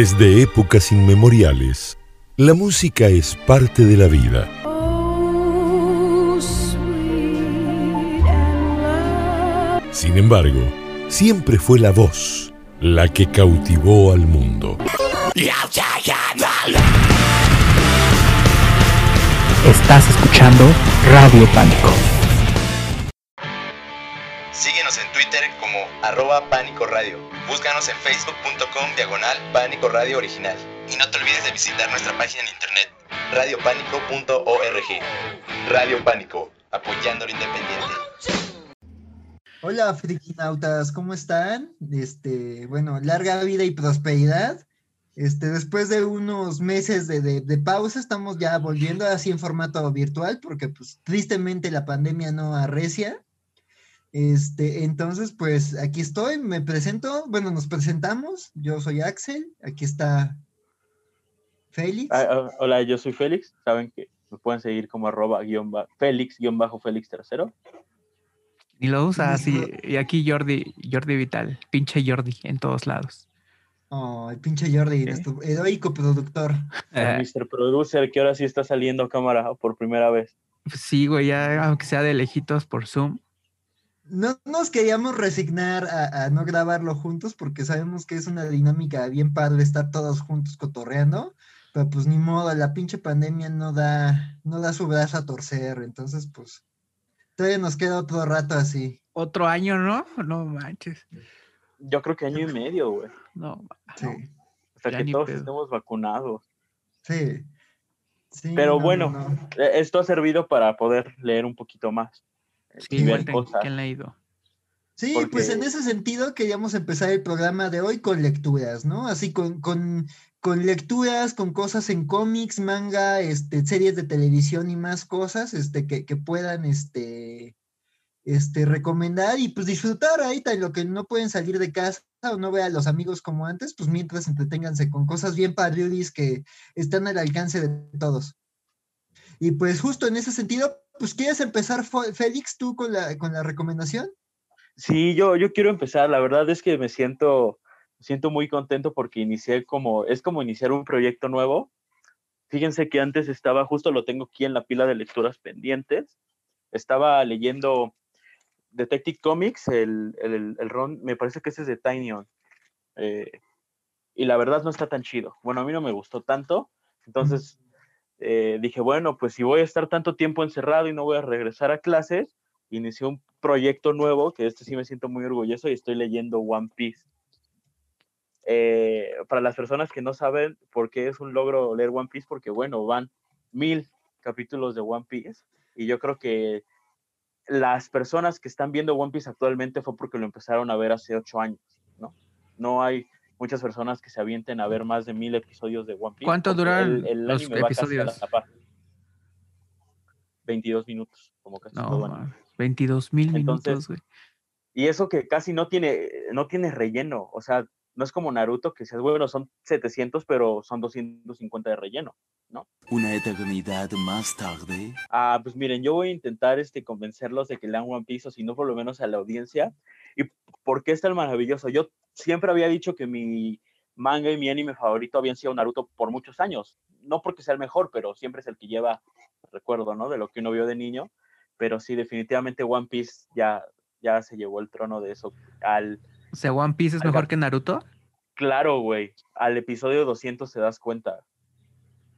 Desde épocas inmemoriales, la música es parte de la vida. Sin embargo, siempre fue la voz la que cautivó al mundo. Estás escuchando Radio Pánico. Síguenos en Twitter como arroba Pánico Radio. Búscanos en facebook.com diagonal Pánico Radio Original. Y no te olvides de visitar nuestra página en internet radiopánico.org. Radio Pánico, apoyando lo independiente. Hola, frikinautas, ¿cómo están? Este, bueno, larga vida y prosperidad. Este, después de unos meses de, de, pausa, estamos ya volviendo así en formato virtual, porque pues tristemente la pandemia no arrecia. Este, entonces, pues aquí estoy, me presento, bueno, nos presentamos, yo soy Axel, aquí está Félix. Ah, ah, hola, yo soy Félix, saben que me pueden seguir como arroba guion Félix guion bajo Félix tercero. Y lo usa así. Y aquí Jordi, Jordi Vital, pinche Jordi en todos lados. Oh, el pinche Jordi, nuestro heroico productor. El Mr. Producer, que ahora sí está saliendo a cámara por primera vez. Sí, güey, ya aunque sea de lejitos por Zoom. No nos queríamos resignar a, a, no grabarlo juntos porque sabemos que es una dinámica bien padre estar todos juntos cotorreando, pero pues ni modo, la pinche pandemia no da, no da su brazo a torcer, entonces pues Todavía nos queda otro rato así. Otro año, ¿no? No manches. Yo creo que año y medio, güey. No, sí. Hasta que todos estemos vacunados. Sí. sí Pero bueno, e, esto ha servido para poder leer un poquito más. Sí, y ver cosas. ¿Quién leído? Sí, pues en ese sentido queríamos empezar el programa de hoy con lecturas, ¿no? Así con, con con lecturas, con cosas en cómics, manga, este, series de televisión y más cosas este, que, que puedan este, este, recomendar y pues disfrutar ahí, en lo que no pueden salir de casa o no vean a los amigos como antes, pues mientras entreténganse con cosas bien padriudis que están al alcance de todos. Y pues justo en ese sentido, pues ¿quieres empezar, Félix, tú con la, con la recomendación? Sí, yo, yo quiero empezar. La verdad es que me siento siento muy contento porque inicié como, es como iniciar un proyecto nuevo. Fíjense que antes estaba, justo lo tengo aquí en la pila de lecturas pendientes, estaba leyendo Detective Comics, el, el, el ron, me parece que ese es de Tiny eh, y la verdad no está tan chido. Bueno, a mí no me gustó tanto, entonces eh, dije, bueno, pues si voy a estar tanto tiempo encerrado y no voy a regresar a clases, inicié un proyecto nuevo, que este sí me siento muy orgulloso y estoy leyendo One Piece. Eh, para las personas que no saben por qué es un logro leer One Piece, porque bueno, van mil capítulos de One Piece y yo creo que las personas que están viendo One Piece actualmente fue porque lo empezaron a ver hace ocho años, ¿no? No hay muchas personas que se avienten a ver más de mil episodios de One Piece. ¿Cuánto duran los episodios? 22 minutos, como casi no, 22 mil minutos, güey. Y eso que casi no tiene, no tiene relleno, o sea, no es como Naruto, que dices, bueno, son 700, pero son 250 de relleno, ¿no? Una eternidad más tarde. Ah, pues miren, yo voy a intentar este, convencerlos de que lean One Piece, o si no, por lo menos a la audiencia. ¿Y por qué es tan maravilloso? Yo siempre había dicho que mi manga y mi anime favorito habían sido Naruto por muchos años. No porque sea el mejor, pero siempre es el que lleva recuerdo, ¿no? De lo que uno vio de niño. Pero sí, definitivamente One Piece ya, ya se llevó el trono de eso. Al o sea, One Piece es mejor que Naruto. Claro, güey. Al episodio 200 te das cuenta.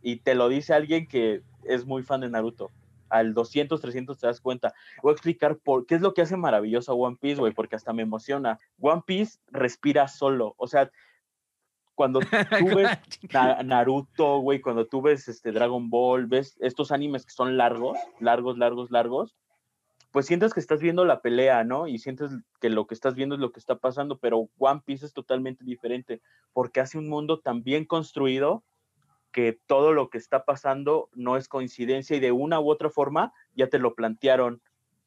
Y te lo dice alguien que es muy fan de Naruto. Al 200, 300 te das cuenta. Voy a explicar por qué es lo que hace maravilloso a One Piece, güey, porque hasta me emociona. One Piece respira solo. O sea, cuando tú ves Naruto, güey, cuando tú ves este Dragon Ball, ves estos animes que son largos, largos, largos, largos, pues sientes que estás viendo la pelea, ¿no? Y sientes que lo que estás viendo es lo que está pasando, pero One Piece es totalmente diferente porque hace un mundo tan bien construido que todo lo que está pasando no es coincidencia y de una u otra forma ya te lo plantearon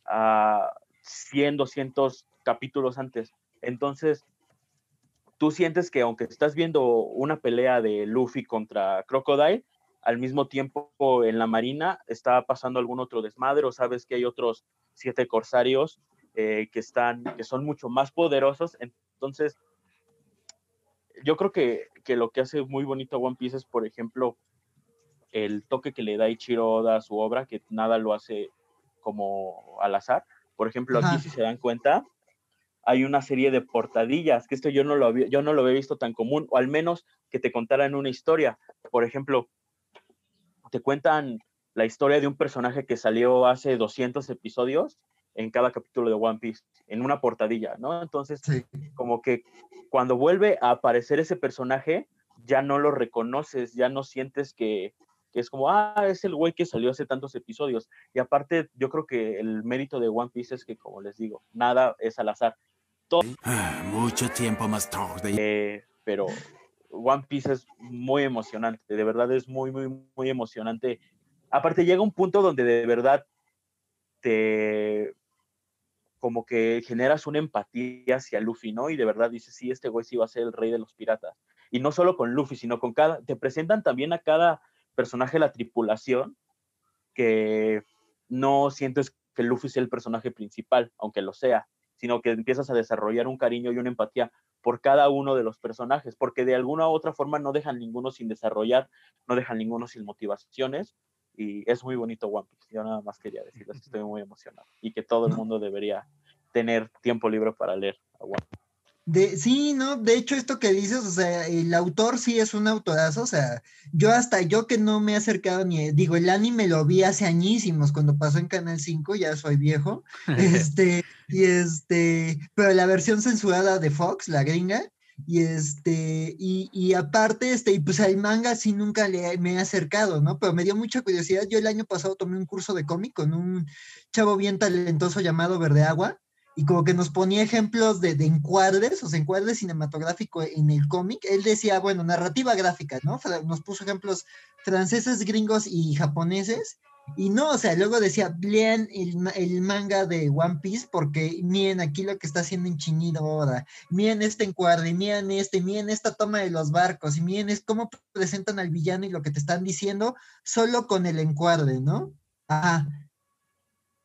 a 100, 200 capítulos antes. Entonces, tú sientes que aunque estás viendo una pelea de Luffy contra Crocodile, al mismo tiempo en la marina está pasando algún otro desmadre o sabes que hay otros siete corsarios eh, que están, que son mucho más poderosos. Entonces, yo creo que, que lo que hace muy bonito a One Piece es, por ejemplo, el toque que le da Ichiro Oda a su obra, que nada lo hace como al azar. Por ejemplo, aquí si se dan cuenta, hay una serie de portadillas, que esto yo no lo había, yo no lo había visto tan común, o al menos que te contaran una historia. Por ejemplo, te cuentan la historia de un personaje que salió hace 200 episodios en cada capítulo de One Piece, en una portadilla, ¿no? Entonces, Sí. como que cuando vuelve a aparecer ese personaje, ya no lo reconoces, ya no sientes que, que es como, ah, es el güey que salió hace tantos episodios. Y aparte, yo creo que el mérito de One Piece es que, como les digo, nada es al azar. Ah, Mucho tiempo más tarde. Eh, pero One Piece es muy emocionante, de verdad es muy, muy, muy emocionante. Aparte llega un punto donde de verdad te como que generas una empatía hacia Luffy, ¿no? Y de verdad dices, sí, este güey sí va a ser el rey de los piratas. Y no solo con Luffy, sino con cada, te presentan también a cada personaje de la tripulación que no sientes que Luffy sea el personaje principal, aunque lo sea, sino que empiezas a desarrollar un cariño y una empatía por cada uno de los personajes, porque de alguna u otra forma no dejan ninguno sin desarrollar, no dejan ninguno sin motivaciones, y es muy bonito One Piece. Yo nada más quería decirles que estoy muy emocionado y que todo el mundo debería tener tiempo libre para leer a One Piece. De, sí, ¿no? De hecho, esto que dices, o sea, el autor sí es un autorazo, o sea, yo hasta yo que no me he acercado ni, digo, el anime lo vi hace añísimos, cuando pasó en Canal 5, ya soy viejo, este, y este, pero la versión censurada de Fox, la gringa, y este, y, y aparte, este, y pues al manga sí nunca le, me he acercado, ¿no? Pero me dio mucha curiosidad, yo el año pasado tomé un curso de cómic con un chavo bien talentoso llamado Verde Agua, y como que nos ponía ejemplos de, de encuadres, o sea, encuadres cinematográfico en el cómic. Él decía, bueno, narrativa gráfica, ¿no? Nos puso ejemplos franceses, gringos y japoneses. Y no, o sea, luego decía, lean el, el manga de One Piece porque miren aquí lo que está haciendo en Chinido ahora, miren este encuadre, miren este, miren esta toma de los barcos, y miren es cómo presentan al villano y lo que te están diciendo solo con el encuadre, ¿no? Ajá.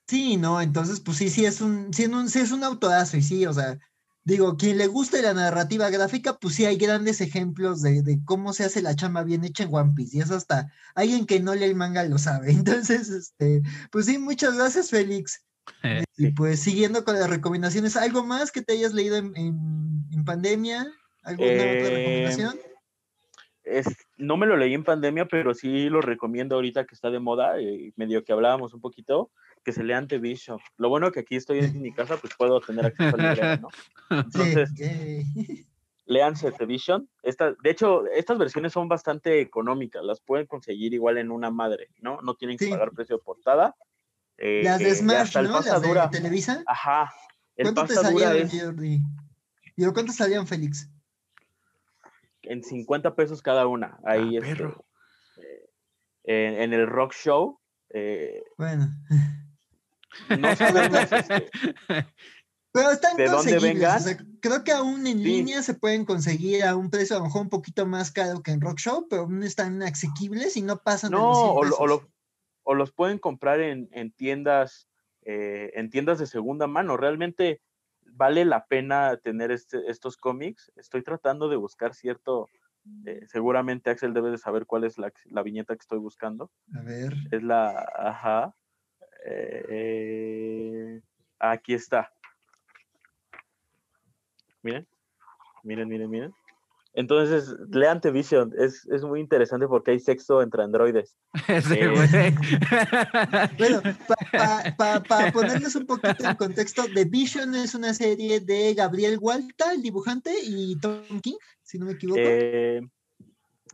Sí, no, entonces, pues sí, sí es un, sí, un, sí es un autorazo, y sí, o sea, digo, quien le guste la narrativa gráfica, pues sí hay grandes ejemplos de, de cómo se hace la chamba bien hecha en One Piece, y eso hasta alguien que no lee el manga lo sabe. Entonces, este, pues sí, muchas gracias, Félix. Eh, Y pues siguiendo con las recomendaciones, ¿algo más que te hayas leído en, en- en pandemia? ¿Alguna otra Eh, recomendación? Es, no me lo leí en pandemia, pero sí lo recomiendo ahorita que está de moda, y medio que hablábamos un poquito, que se lean The Vision. Lo bueno que aquí estoy en mi casa, pues puedo tener acceso al librero, ¿no? Entonces, léanse The Vision. Esta, de hecho, estas versiones son bastante económicas, las pueden conseguir igual en una madre, ¿no? No tienen que Sí. pagar precio de portada. eh, Las de y Smash, ¿no? Las de. Televisa. Ajá. El ¿Cuánto te salían, es Jordi? ¿cuánto salían, Félix? En 50 pesos cada una. Ahí Ah, este, perro. eh, en, en el rock show. eh, Bueno. no sabemos este, Pero están ¿De dónde o sea, creo que aún en Sí. línea se pueden conseguir a un precio a lo mejor un poquito más caro que en Rock Show, pero aún están asequibles y no pasan de No, los 100 o, lo- o, pesos. lo- o los pueden comprar en, en tiendas, eh, en tiendas de segunda mano. Realmente vale la pena tener este, estos cómics. Estoy tratando de buscar cierto, eh, seguramente Axel debe de saber cuál es la, la viñeta que estoy buscando. A ver. Es la, ajá. eh, aquí está. Miren, miren, miren, miren. Entonces, lean The Vision, es, es muy interesante porque hay sexo entre androides. Ese Eh, güey. Bueno, para ponerles un poquito en contexto, The Vision es una serie de Gabriel Walta, el dibujante, y Tom King, si no me equivoco. Eh,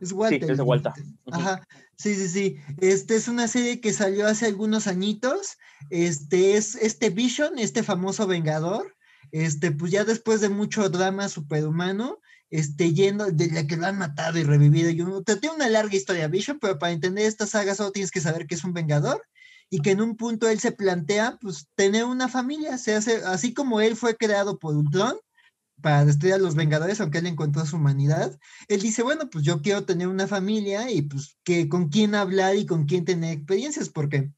es Walta. sí, es. Ujú. Ajá, sí, sí, sí. Este es una serie que salió hace algunos añitos. Este es este Vision, este famoso Vengador. Este, pues ya después de mucho drama superhumano, este, yendo de la que lo han matado y revivido. Y uno, tiene una larga historia, Vision, pero para entender esta saga solo tienes que saber que es un Vengador y que en un punto él se plantea, pues, tener una familia. Se hace, así como él fue creado por Ultron para destruir a los Vengadores, aunque él encontró su humanidad, él dice, bueno, pues yo quiero tener una familia y pues que con quién hablar y con quién tener experiencias, porque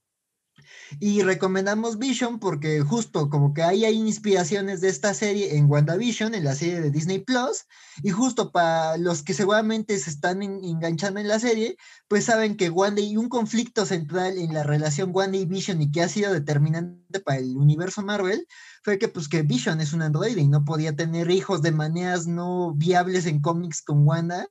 Y recomendamos Vision porque justo como que ahí hay inspiraciones de esta serie en WandaVision, en la serie de Disney Plus, y justo para los que seguramente se están enganchando en la serie, pues saben que Wanda y un conflicto central en la relación Wanda y Vision y que ha sido determinante para el universo Marvel, fue que pues que Vision es un androide y no podía tener hijos de maneras no viables en cómics con Wanda.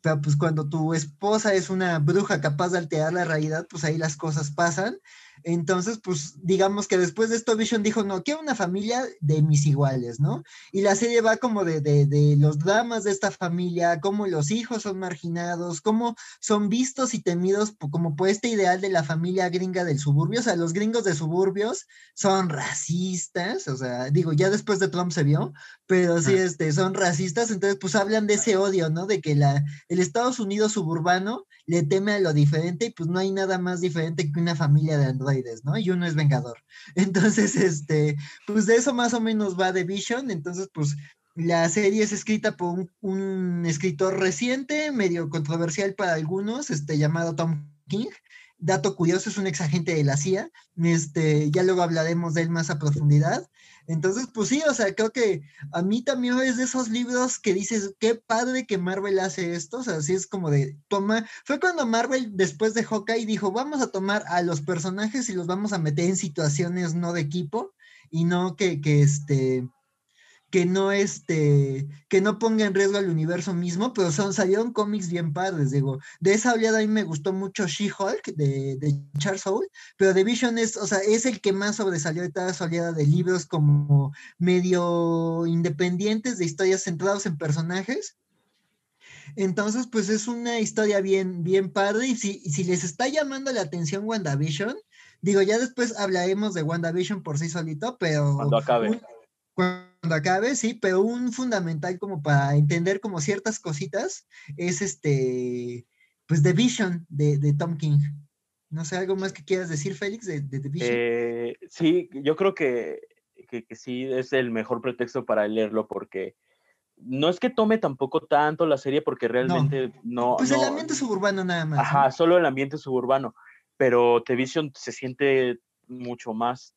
Pero pues cuando tu esposa es una bruja capaz de alterar la realidad, pues ahí las cosas pasan. Entonces, pues digamos que después de esto Vision dijo, no, quiero una familia de mis iguales, ¿no? Y la serie va como de, de, de, los dramas de esta familia, cómo los hijos son marginados, cómo son vistos y temidos como por este ideal de la familia gringa del suburbio. O sea, los gringos de suburbios son racistas, o sea, digo, ya después de Trump se vio, pero sí, este, son racistas, entonces pues hablan de ese odio, ¿no? De que la, el Estados Unidos suburbano le teme a lo diferente y pues no hay nada más diferente que una familia de androides, ¿no? Y uno es vengador. Entonces, este, pues de eso más o menos va The Vision, entonces pues la serie es escrita por un, escritor reciente, medio controversial para algunos, este, llamado Tom King, dato curioso, es un ex agente de la CIA, este, ya luego hablaremos de él más a profundidad. Entonces, pues sí, o sea, creo que a mí también es de esos libros que dices, qué padre que Marvel hace esto, o sea, así es como de, toma, fue cuando Marvel después de Hawkeye dijo, vamos a tomar a los personajes y los vamos a meter en situaciones no de equipo y no que, que este, que no este, que no ponga en riesgo al universo mismo, pero son, salieron cómics bien padres, digo, de esa oleada a mí me gustó mucho She-Hulk de, de, Charles Soule, pero The Vision es, o sea, es el que más sobresalió de toda esa oleada de libros como medio independientes de historias centradas en personajes. Entonces, pues es una historia bien, bien padre, y si, si les está llamando la atención WandaVision, digo, ya después hablaremos de WandaVision por sí solito, pero... Cuando acabe. Un, cuando acabe, sí, pero un fundamental como para entender como ciertas cositas es este, pues The Vision de, de Tom King. No sé, ¿algo más que quieras decir, Félix, de, de The Vision? Eh, sí, yo creo que, que, que, sí es el mejor pretexto para leerlo porque no es que tome tampoco tanto la serie porque realmente no... no pues no, el ambiente suburbano nada más. Ajá, ¿no? solo el ambiente suburbano, pero The Vision se siente mucho más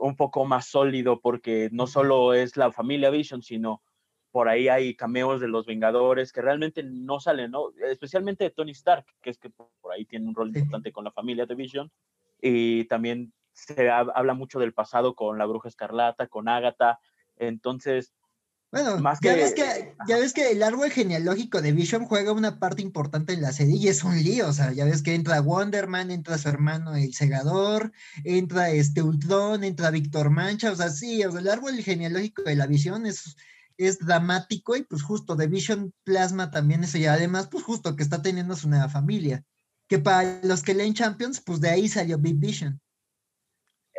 un poco más sólido porque no solo es la familia Vision, sino por ahí hay cameos de los Vengadores que realmente no salen, ¿no? Especialmente de Tony Stark, que es que por ahí tiene un rol importante con la familia de Vision. Y también se habla mucho del pasado con la Bruja Escarlata, con Agatha. Entonces, bueno, más ya, que, ves que, ya ves que el árbol genealógico de Vision juega una parte importante en la serie y es un lío, o sea, ya ves que entra Wonderman, entra su hermano el Segador, entra este Ultron, entra Víctor Mancha, o sea, sí, o sea, el árbol genealógico de la visión es, es dramático y pues justo de Vision plasma también eso y además pues justo que está teniendo su nueva familia, que para los que leen Champions, pues de ahí salió Big Vision.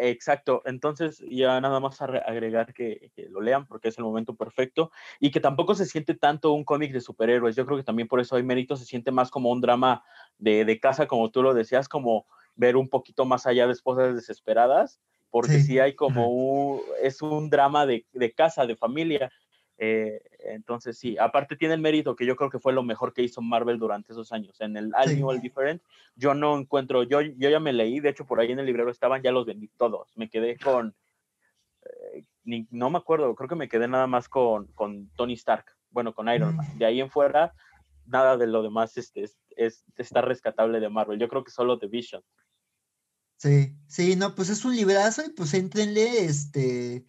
Exacto, entonces ya nada más agregar que, que, lo lean porque es el momento perfecto y que tampoco se siente tanto un cómic de superhéroes, yo creo que también por eso hay mérito, se siente más como un drama de, de casa, como tú lo decías, como ver un poquito más allá de esposas desesperadas, porque sí, sí hay como un, es un drama de, de casa, de familia, eh, entonces, sí, aparte tiene el mérito que yo creo que fue lo mejor que hizo Marvel durante esos años. En el All sí. New, All Different, yo no encuentro, yo, yo ya me leí, de hecho por ahí en el librero estaban, ya los vendí todos. Me quedé con, eh, ni, no me acuerdo, creo que me quedé nada más con, con Tony Stark, bueno, con Iron Man. De ahí en fuera, nada de lo demás es, es, está rescatable de Marvel. Yo creo que solo The Vision. Sí, sí, no, pues es un librazo y pues éntrenle, este,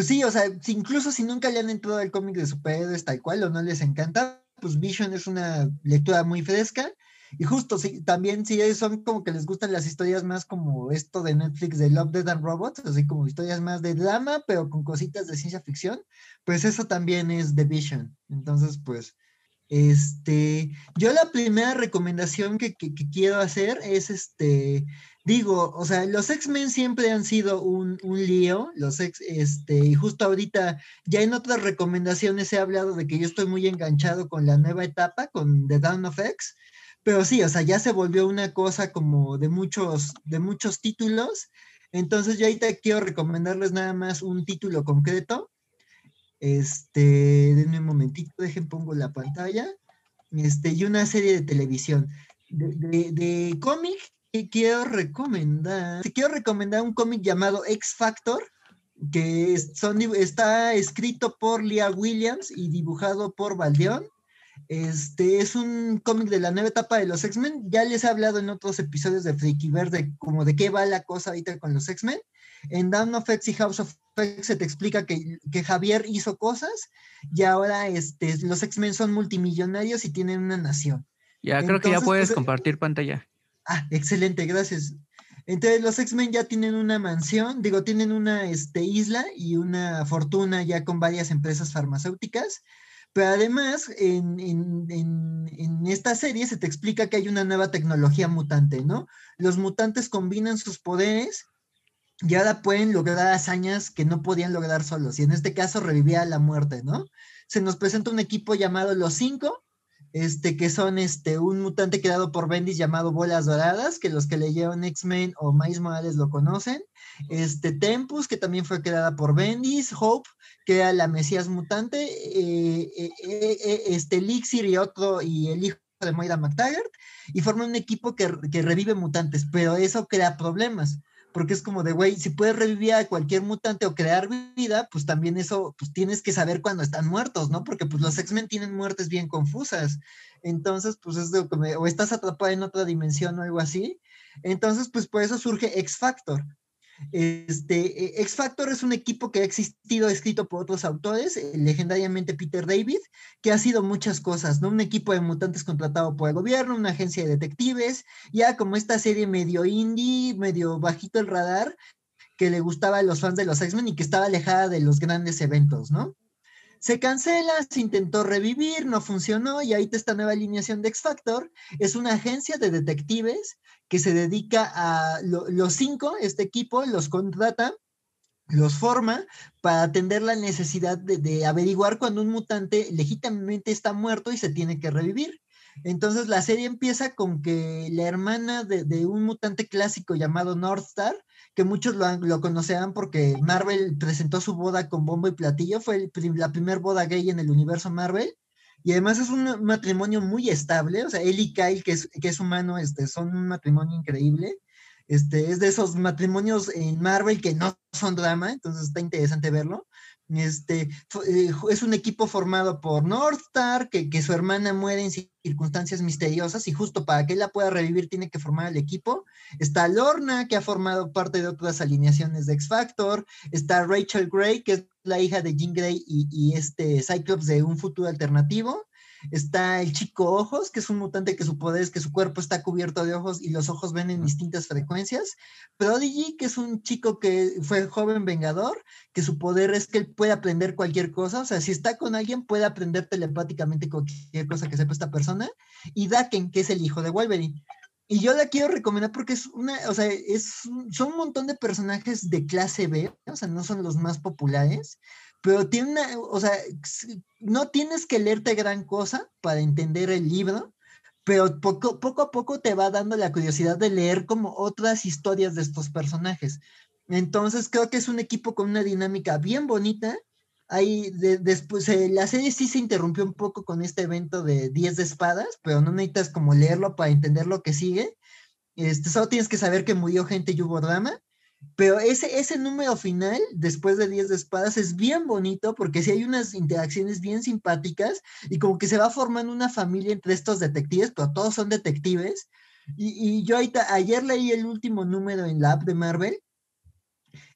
pues sí, o sea, si incluso si nunca le han entrado al cómic de superhéroes tal cual o no les encanta, pues Vision es una lectura muy fresca. Y justo, sí, también si sí, son como que les gustan las historias más como esto de Netflix de Love, Dead and Robots, así como historias más de drama, pero con cositas de ciencia ficción, pues eso también es The Vision. Entonces, pues, este, yo la primera recomendación que, que, quiero hacer es este, digo, o sea, los X-Men siempre han sido un, un, lío, los ex, este, y justo ahorita ya en otras recomendaciones he hablado de que yo estoy muy enganchado con la nueva etapa, con The Dawn of X, pero sí, o sea, ya se volvió una cosa como de muchos, de muchos títulos, entonces yo ahorita quiero recomendarles nada más un título concreto, este, denme un momentito, dejen pongo la pantalla, este, y una serie de televisión, de, de, cómic quiero recomendar, quiero recomendar un cómic llamado X Factor, que está escrito por Leah Williams y dibujado por Valdeón. Este es un cómic de la nueva etapa de los X-Men. Ya les he hablado en otros episodios de Freaky Verde como de qué va la cosa ahorita con los X-Men. En Down of X y House of X se te explica que, que Javier hizo cosas y ahora este, los X-Men son multimillonarios y tienen una nación. Ya creo que ya puedes pues, compartir pantalla. Ah, excelente, gracias. Entonces los X-Men ya tienen una mansión, digo, tienen una este, isla y una fortuna ya con varias empresas farmacéuticas. Pero además, en, en, esta serie se te explica que hay una nueva tecnología mutante, ¿no? Los mutantes combinan sus poderes y ahora pueden lograr hazañas que no podían lograr solos. Y en este caso revivía la muerte, ¿no? Se nos presenta un equipo llamado Los Cinco, este, que son este, un mutante creado por Bendis llamado Bolas Doradas, que los que leyeron X-Men o Miles Morales lo conocen. Este, Tempus, que también fue creada por Bendis. Hope, que era la Mesías mutante. Eh, eh, eh, este, Elixir y otro, y el hijo de Moira McTaggart. Y forman un equipo que, que revive mutantes, pero eso crea problemas porque es como de, güey, si puedes revivir a cualquier mutante o crear vida, pues también eso, pues tienes que saber cuando están muertos, ¿no? Porque pues los X-Men tienen muertes bien confusas. Entonces, pues es de, o estás atrapado en otra dimensión o algo así. Entonces, pues por eso surge X Factor. Este, eh, X Factor es un equipo que ha existido, escrito por otros autores, eh, legendariamente Peter David, que ha sido muchas cosas, ¿no? Un equipo de mutantes contratado por el gobierno, una agencia de detectives, ya como esta serie medio indie, medio bajito el radar, que le gustaba a los fans de los X-Men y que estaba alejada de los grandes eventos, ¿no? Se cancela, se intentó revivir, no funcionó y ahí esta nueva alineación de X Factor. Es una agencia de detectives que se dedica a los cinco, este equipo los contrata, los forma para atender la necesidad de, averiguar cuando un mutante legítimamente está muerto y se tiene que revivir. Entonces la serie empieza con que la hermana de, un mutante clásico llamado Northstar que muchos lo, lo conocerán porque Marvel presentó su boda con bombo y platillo, fue la primera boda gay en el universo Marvel, y además es un matrimonio muy estable, o sea, él y Kyle, que es, que es humano, este, son un matrimonio increíble, este, es de esos matrimonios en Marvel que no son drama, entonces está interesante verlo, este, eh, es un equipo formado por Northstar, que, que su hermana muere en circunstancias misteriosas y justo para que él la pueda revivir tiene que formar el equipo. Está Lorna, que ha formado parte de otras alineaciones de X Factor. Está Rachel Gray, que es la hija de Jean Grey y, y este Cyclops de un futuro alternativo. Está el chico ojos, que es un mutante que su poder es que su cuerpo está cubierto de ojos y los ojos ven en distintas frecuencias. Prodigy, que es un chico que fue joven vengador, que su poder es que él puede aprender cualquier cosa. O sea, si está con alguien, puede aprender telepáticamente cualquier cosa que sepa esta persona. Y Daken, que es el hijo de Wolverine. Y yo la quiero recomendar porque es una, o sea, es, son un montón de personajes de clase B, o sea, no son los más populares, pero tiene una, o sea, no tienes que leerte gran cosa para entender el libro, pero poco, poco a poco te va dando la curiosidad de leer como otras historias de estos personajes. Entonces creo que es un equipo con una dinámica bien bonita. Ahí después eh, la serie sí se interrumpió un poco con este evento de 10 de espadas, pero no necesitas como leerlo para entender lo que sigue. Este, solo tienes que saber que murió gente y hubo drama. Pero ese, ese número final, después de 10 de espadas, es bien bonito porque sí hay unas interacciones bien simpáticas y como que se va formando una familia entre estos detectives, pero todos son detectives. Y, y yo ayer leí el último número en la app de Marvel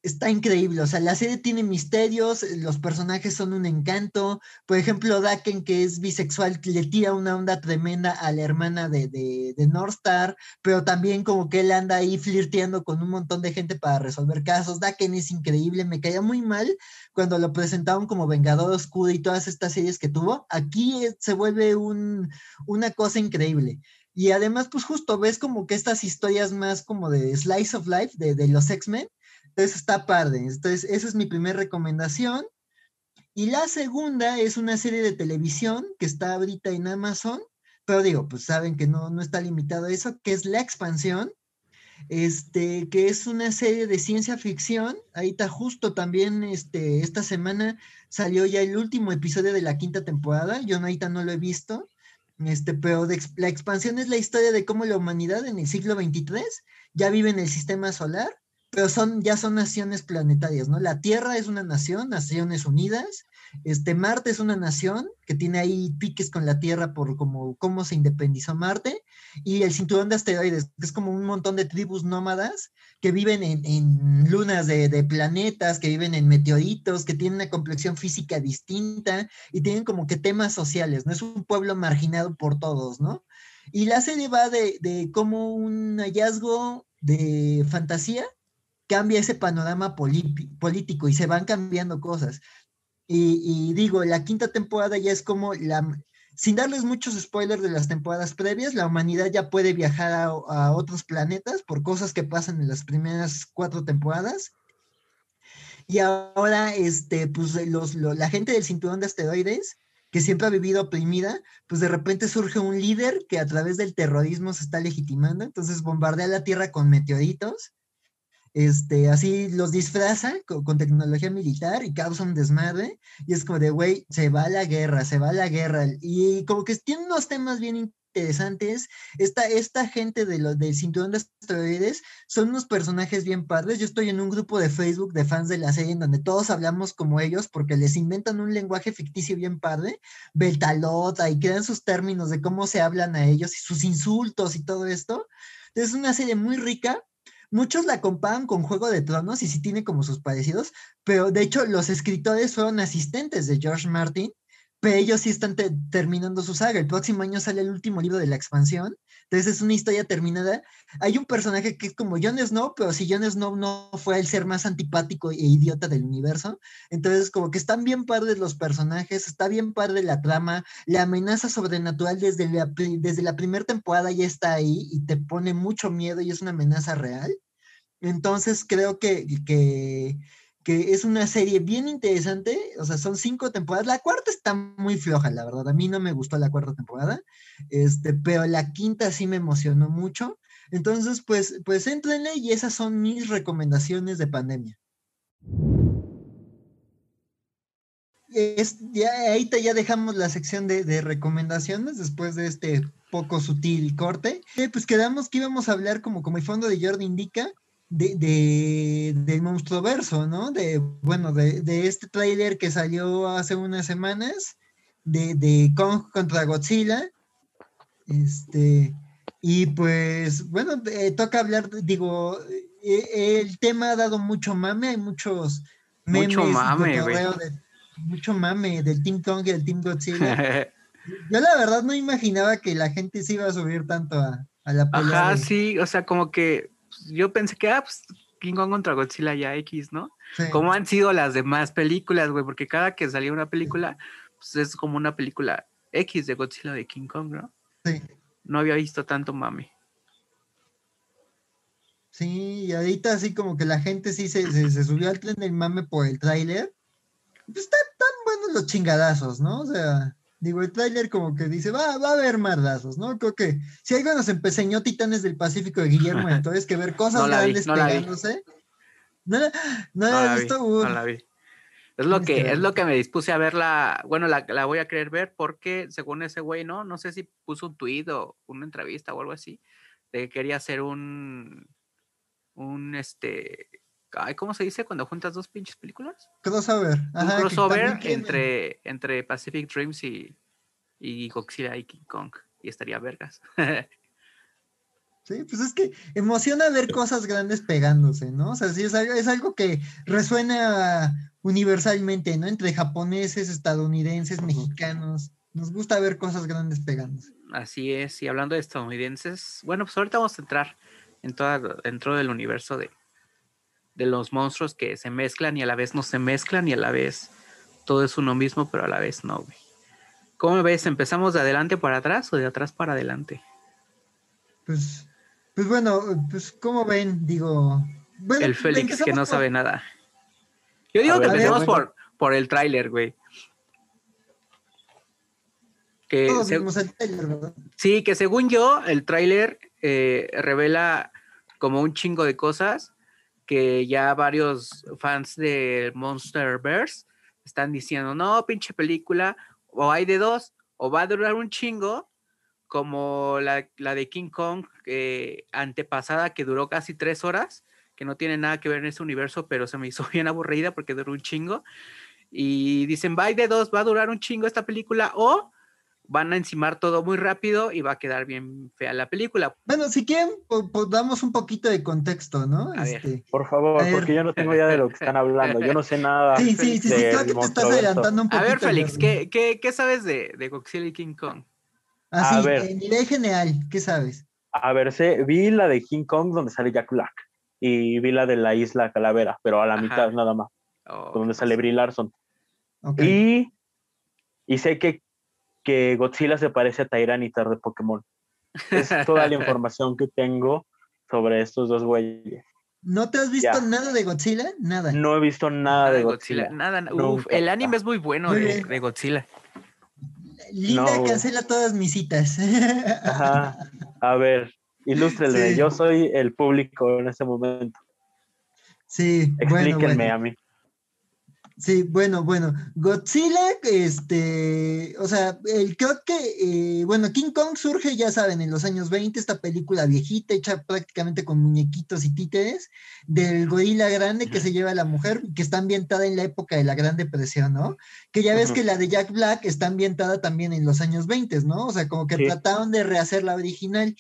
está increíble. O sea, la serie tiene misterios, eh, los personajes son un encanto. Por ejemplo, Daken, que es bisexual, le tira una onda tremenda a la hermana de, de, de Northstar, pero también como que él anda ahí flirteando con un montón de gente para resolver casos. Daken es increíble, me caía muy mal cuando lo presentaron como Vengador Oscuro y todas estas series que tuvo. Aquí se vuelve un, una cosa increíble. Y además, pues justo ves como que estas historias más como de slice of life de, de los X-Men, entonces está padre. Entonces, esa es mi primera recomendación. Y la segunda es una serie de televisión que está ahorita en Amazon, pero digo, pues saben que no, no está limitado a eso, que es La Expansión, este, que es una serie de ciencia ficción. Ahí está justo también, este, esta semana salió ya el último episodio de la quinta temporada. Yo ahorita no lo he visto, Este, pero la expansión es la historia de cómo la humanidad en el siglo XXIII ya vive en el sistema solar, pero son, ya son naciones planetarias, ¿no? La Tierra es una nación, Naciones Unidas, este, Marte es una nación que tiene ahí piques con la Tierra por como, cómo se independizó Marte, y el cinturón de asteroides, que es como un montón de tribus nómadas que viven en, lunas de, de planetas, que viven en meteoritos, que tienen una complexión física distinta y tienen como que temas sociales, ¿no? Es un pueblo marginado por todos, ¿no? Y la serie va de, de cómo un hallazgo de fantasía cambia ese panorama polí- político y se van cambiando cosas. Y, digo, la quinta temporada ya es como la, sin darles muchos spoilers de las temporadas previas, la humanidad ya puede viajar a, otros planetas por cosas que pasan en las primeras cuatro temporadas. Y ahora, este, pues los, lo- la gente del cinturón de asteroides, que siempre ha vivido oprimida, pues de repente surge un líder que a través del terrorismo se está legitimando, entonces bombardea la Tierra con meteoritos, este, así los disfraza con, tecnología militar y causa un desmadre, y es como de, güey, se va a la guerra, se va a la guerra, y como que tiene unos temas bien interesantes, esta, esta gente de lo, del cinturón de asteroides son unos personajes bien padres, yo estoy en un grupo de Facebook de fans de la serie en donde todos hablamos como ellos porque les inventan un lenguaje ficticio bien padre, Beltalota, y crean sus términos de cómo se hablan a ellos y sus insultos y todo esto, es una serie muy rica, Muchos la comparan con Juego de Tronos y sí tiene como sus parecidos, pero de hecho los escritores fueron asistentes de George Martin, pero ellos sí están te- terminando su saga. El próximo año sale el último libro de la expansión, entonces es una historia terminada. Hay un personaje que es como Jon Snow, pero si Jon Snow no fue el ser más antipático e idiota del universo, entonces como que están bien padres los personajes, está bien padre la trama, la amenaza sobrenatural desde la, desde la primera temporada ya está ahí y te pone mucho miedo y es una amenaza real. Entonces creo que, que, que es una serie bien interesante, o sea, son cinco temporadas. La cuarta está muy floja, la verdad. A mí no me gustó la cuarta temporada, este, pero la quinta sí me emocionó mucho. Entonces, pues, pues y esas son mis recomendaciones de pandemia. Es, ya, ahí ya dejamos la sección de, recomendaciones después de este poco sutil corte. Pues quedamos que íbamos a hablar, como, como el fondo de Jordi indica, de, de- del monstruo verso, ¿no? De, bueno, de, de este tráiler que salió hace unas semanas, de, de Kong contra Godzilla. Este, y pues, bueno, eh, toca hablar, digo, eh, el tema ha dado mucho mame, hay muchos memes, Mucho mame, de- mucho mame del Team Kong y del Team Godzilla. Yo la verdad no imaginaba que la gente se iba a subir tanto a, a la pelea. Ajá, de- sí, o sea, como que yo pensé que, ah, pues King Kong contra Godzilla ya X, ¿no? sí. Como han sido las demás películas, güey, porque cada que salía una película, pues es como una película X de Godzilla de King Kong, ¿no? Sí. No había visto tanto mame. Sí, y ahorita así como que la gente sí se, se, se subió al tren del mame por el tráiler. Pues están tan buenos los chingadazos, ¿no? O sea, digo, el tráiler como que dice, va, va a haber mardazos, ¿no? Creo que si algo nos empeñó Titanes del Pacífico de Guillermo, entonces que ver cosas No la vi, grandes no la vi. pegándose. No, la- no, No la vi, visto, no la vi. Es lo que es lo que me dispuse a verla. Bueno, la, la voy a querer ver porque según ese güey, ¿no? No sé si puso un tuit o una entrevista o algo así. De que quería hacer un. Un este. Ay, ¿Cómo se dice cuando juntas dos pinches películas? crossover. Ajá, crossover entre, entre Pacific Dreams y, y Godzilla y King Kong. Y estaría vergas. Sí, pues es que emociona ver cosas grandes pegándose, ¿no? O sea, sí es algo, es algo que resuena universalmente, ¿no? Entre japoneses, estadounidenses, mexicanos. Nos gusta ver cosas grandes pegándose. Así es. Y hablando de estadounidenses, bueno, pues ahorita vamos a entrar en toda, dentro del universo de, de los monstruos que se mezclan y a la vez no se mezclan y a la vez todo es uno mismo, pero a la vez no, güey. ¿Cómo ves? ¿Empezamos de adelante para atrás o de atrás para adelante? Pues, pues bueno, pues como ven, digo. bueno, El Félix que no por- sabe nada. Yo digo que ver, empecemos bueno. por, por el tráiler, güey. Que Todos se- vimos el trailer, ¿verdad? Sí, que según yo, el tráiler eh, revela como un chingo de cosas que ya varios fans de Monsterverse están diciendo, no, pinche película, o hay de dos, o va a durar un chingo, como la, la de King Kong eh, antepasada que duró casi tres horas, que no tiene nada que ver en ese universo, pero se me hizo bien aburrida porque duró un chingo. Y dicen, va de dos, va a durar un chingo esta película, o van a encimar todo muy rápido y va a quedar bien fea la película. Bueno, si quieren, pues damos un poquito de contexto, ¿no? Este, por favor, porque yo no tengo idea de lo que están hablando, yo no sé nada. Sí, sí, sí, sí creo que te estás adelantando un poquito. A ver, Félix, ¿qué, qué, qué sabes de, de, Godzilla y King Kong? Así, a ver, en idea general, ¿qué sabes? A ver, sé, vi la de King Kong donde sale Jack Black y vi la de la isla Calavera, pero a la mitad nada más, oh, donde sale Brie Larson. Y, y sé que que Godzilla se parece a Tyranitar de Pokémon. Es toda la información que tengo sobre estos dos güeyes. ¿No te has visto nada de Godzilla? Nada. No he visto nada, de Godzilla. Nada, uf, el anime es muy bueno de, Godzilla. Linda cancela todas mis citas. Ajá. A ver, ilústrele. Yo soy el público en este momento. Sí. Explíquenme a mí. Sí, bueno, bueno, Godzilla, este, o sea, el, creo que, eh, bueno, King Kong surge, ya saben, en los años 20, esta película viejita, hecha prácticamente con muñequitos y títeres, del gorila grande que se lleva a la mujer, que está ambientada en la época de la Gran Depresión, ¿no? Que ya ves que la de Jack Black está ambientada también en los años 20, ¿no? O sea, como que trataron de rehacer la original.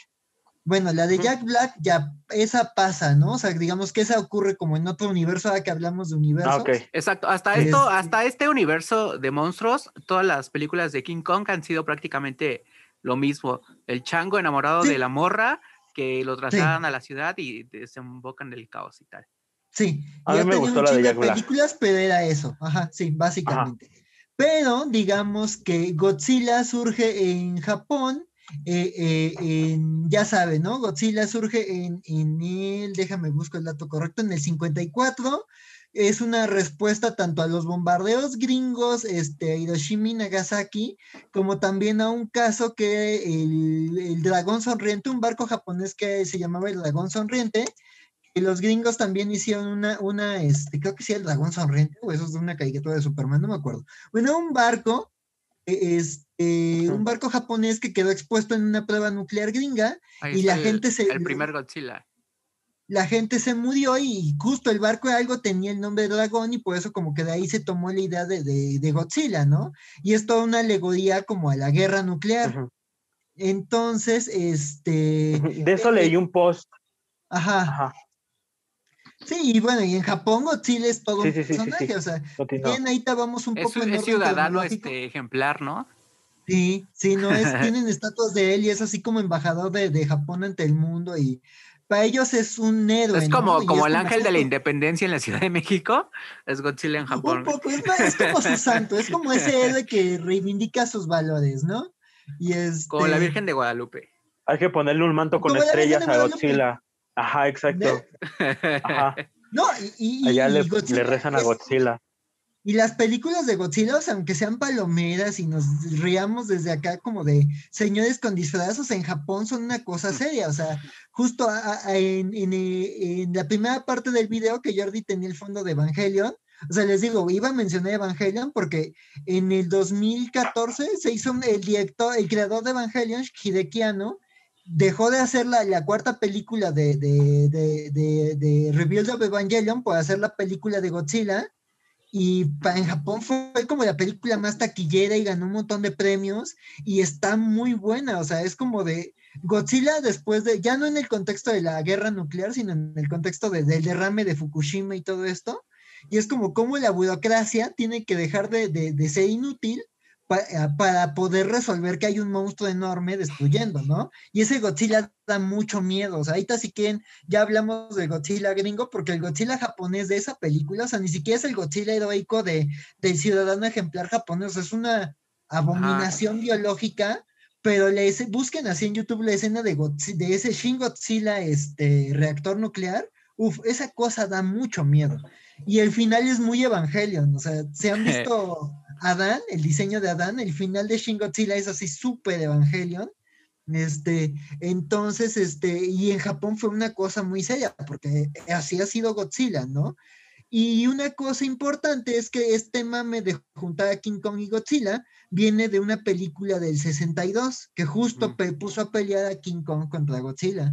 Bueno, la de Jack Black ya, esa pasa, ¿no? O sea, digamos que esa ocurre como en otro universo, ahora que hablamos de universo. Ah, Exacto, hasta esto, hasta este universo de monstruos, todas las películas de King Kong han sido prácticamente lo mismo. El chango enamorado de la morra, que lo trasladan a la ciudad y desembocan el caos y tal. Sí, a mí me gustó la de Jack Black. películas, pero era eso, ajá, sí, básicamente. Pero digamos que Godzilla surge en Japón eh, eh, ya saben, ¿no? Godzilla surge en, el, déjame busco el dato correcto, en el 54. Es una respuesta tanto a los bombardeos gringos, este, Hiroshima y Nagasaki, como también a un caso que el, dragón sonriente, un barco japonés que se llamaba el dragón sonriente, y los gringos también hicieron una, una, este, creo que sí, el dragón sonriente, o eso es de una caricatura de Superman, no me acuerdo. Bueno, un barco es este, un barco japonés que quedó expuesto en una prueba nuclear gringa y la gente se... El primer Godzilla. La gente se murió y justo el barco de algo tenía el nombre de dragón y por eso como que de ahí se tomó la idea de, Godzilla, ¿no? Y es toda una alegoría como a la guerra nuclear. Entonces, este... De eso leí eh, un post. Ajá. Ajá. Sí, y bueno, y en Japón Godzilla es todo un personaje, o sea, bien ahí vamos un poco... Es, ciudadano este ejemplar, ¿no? Sí, sí, no es, tienen estatuas de él y es así como embajador de, Japón ante el mundo y para ellos es un héroe. Es como, como el ángel de la independencia en la Ciudad de México, es Godzilla en Japón. Un poco, es, como su santo, es como ese héroe que reivindica sus valores, ¿no? Y es Como la este Virgen de Guadalupe. Hay que ponerle un manto con estrellas a Godzilla. Ajá, exacto. Ajá. No, y, Allá le, rezan a Godzilla. Y las películas de Godzilla, aunque sean palomeras y nos riamos desde acá como de señores con disfrazos, en Japón son una cosa seria. O sea, justo en, en, la primera parte del video que Jordi tenía el fondo de Evangelion, o sea, les digo, iba a mencionar Evangelion porque en el 2014 se hizo el director, el creador de Evangelion, Hideki dejó de hacer la, cuarta película de, de, de, de, Rebuild of Evangelion por hacer la película de Godzilla. Y en Japón fue como la película más taquillera y ganó un montón de premios y está muy buena, o sea, es como de Godzilla después de, ya no en el contexto de la guerra nuclear, sino en el contexto del derrame de Fukushima y todo esto, y es como cómo la burocracia tiene que dejar de, de ser inútil eh, para poder resolver que hay un monstruo enorme destruyendo, ¿no? Y ese Godzilla da mucho miedo. O sea, ahorita si quieren, ya hablamos de Godzilla gringo, porque el Godzilla japonés de esa película, o sea, ni siquiera es el Godzilla heroico de, del ciudadano ejemplar japonés, es una abominación biológica, pero le busquen así en YouTube la escena de, de ese Shin Godzilla este, reactor nuclear. Uf, esa cosa da mucho miedo. Y el final es muy Evangelion, o sea, se han visto Adán, el diseño de Adán, el final de Shin Godzilla es así súper Evangelion. Este, entonces, este, y en Japón fue una cosa muy seria, porque así ha sido Godzilla, ¿no? Y una cosa importante es que este mame de juntar a King Kong y Godzilla viene de una película del 62 que justo puso a pelear a King Kong contra Godzilla.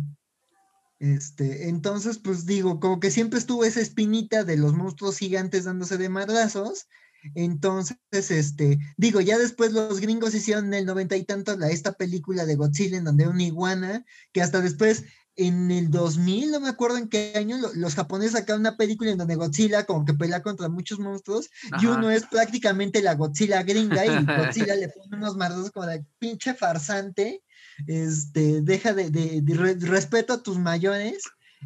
Este, entonces, pues digo, como que siempre estuvo esa espinita de los monstruos gigantes dándose de madrazos. Entonces, este, digo, ya después los gringos hicieron en el noventa y tantos la, esta película de Godzilla en donde una iguana, que hasta después en el 2000, no me acuerdo en qué año, los japoneses sacaron una película en donde Godzilla como que pelea contra muchos monstruos y uno es prácticamente la Godzilla gringa y Godzilla le pone unos mardos como de pinche farsante, este, deja de, de, respeto a tus mayores,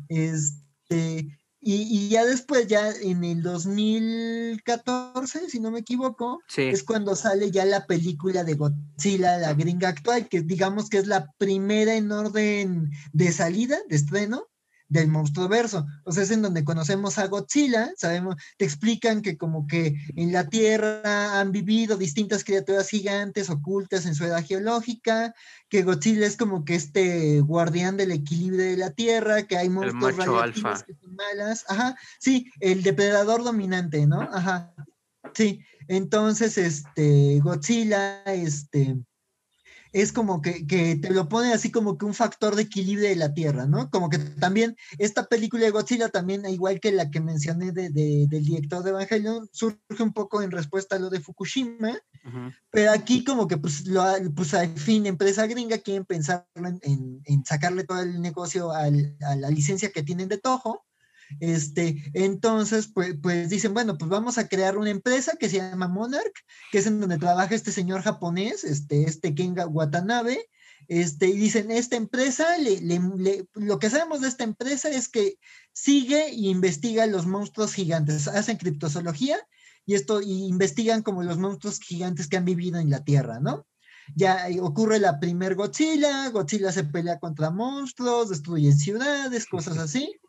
este, y, ya después, ya en el 2014, si no me equivoco, es cuando sale ya la película de Godzilla, la gringa actual, que digamos que es la primera en orden de salida, de estreno, del monstruo verso. O sea, es en donde conocemos a Godzilla, sabemos, te explican que como que en la Tierra han vivido distintas criaturas gigantes ocultas en su edad geológica, que Godzilla es como que este guardián del equilibrio de la Tierra, que hay monstruos radiactivos que son malas. Ajá, sí, el depredador dominante, ¿no? Ajá. Sí, entonces, este, Godzilla, este, es como que, te lo pone así como que un factor de equilibrio de la Tierra, ¿no? Como que también esta película de Godzilla también, igual que la que mencioné de, del director de Evangelion, surge un poco en respuesta a lo de Fukushima, pero aquí como que pues, lo, pues al fin, empresa gringa quieren pensar en, en, sacarle todo el negocio a la licencia que tienen de Toho, este, entonces, pues, pues, dicen, bueno, pues vamos a crear una empresa que se llama Monarch, que es en donde trabaja este señor japonés, este, este Kenga Watanabe, este, y dicen, esta empresa, lo que sabemos de esta empresa es que sigue e investiga los monstruos gigantes, hacen criptozoología y esto, y investigan como los monstruos gigantes que han vivido en la Tierra, ¿no? Ya ocurre la primer Godzilla, Godzilla se pelea contra monstruos, destruyen ciudades, cosas así.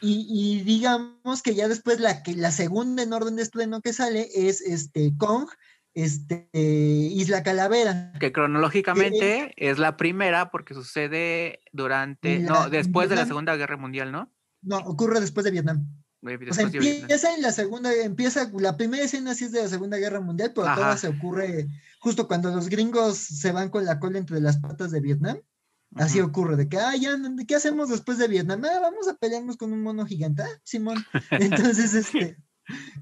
Y, digamos que ya después la, que, la segunda en orden de estreno que sale es este Kong, este, Isla Calavera. Que cronológicamente es, la primera porque sucede durante, no, después de la Segunda Guerra Mundial, ¿no? No, ocurre después de Vietnam. o sea, empieza en la segunda, empieza, la primera escena sí es de la Segunda Guerra Mundial, pero toda se ocurre justo cuando los gringos se van con la cola entre las patas de Vietnam. Así ocurre, de que, ah, ya, ¿qué hacemos después de Vietnam? Ah, vamos a pelearnos con un mono gigante, ah, Simón. Entonces, este,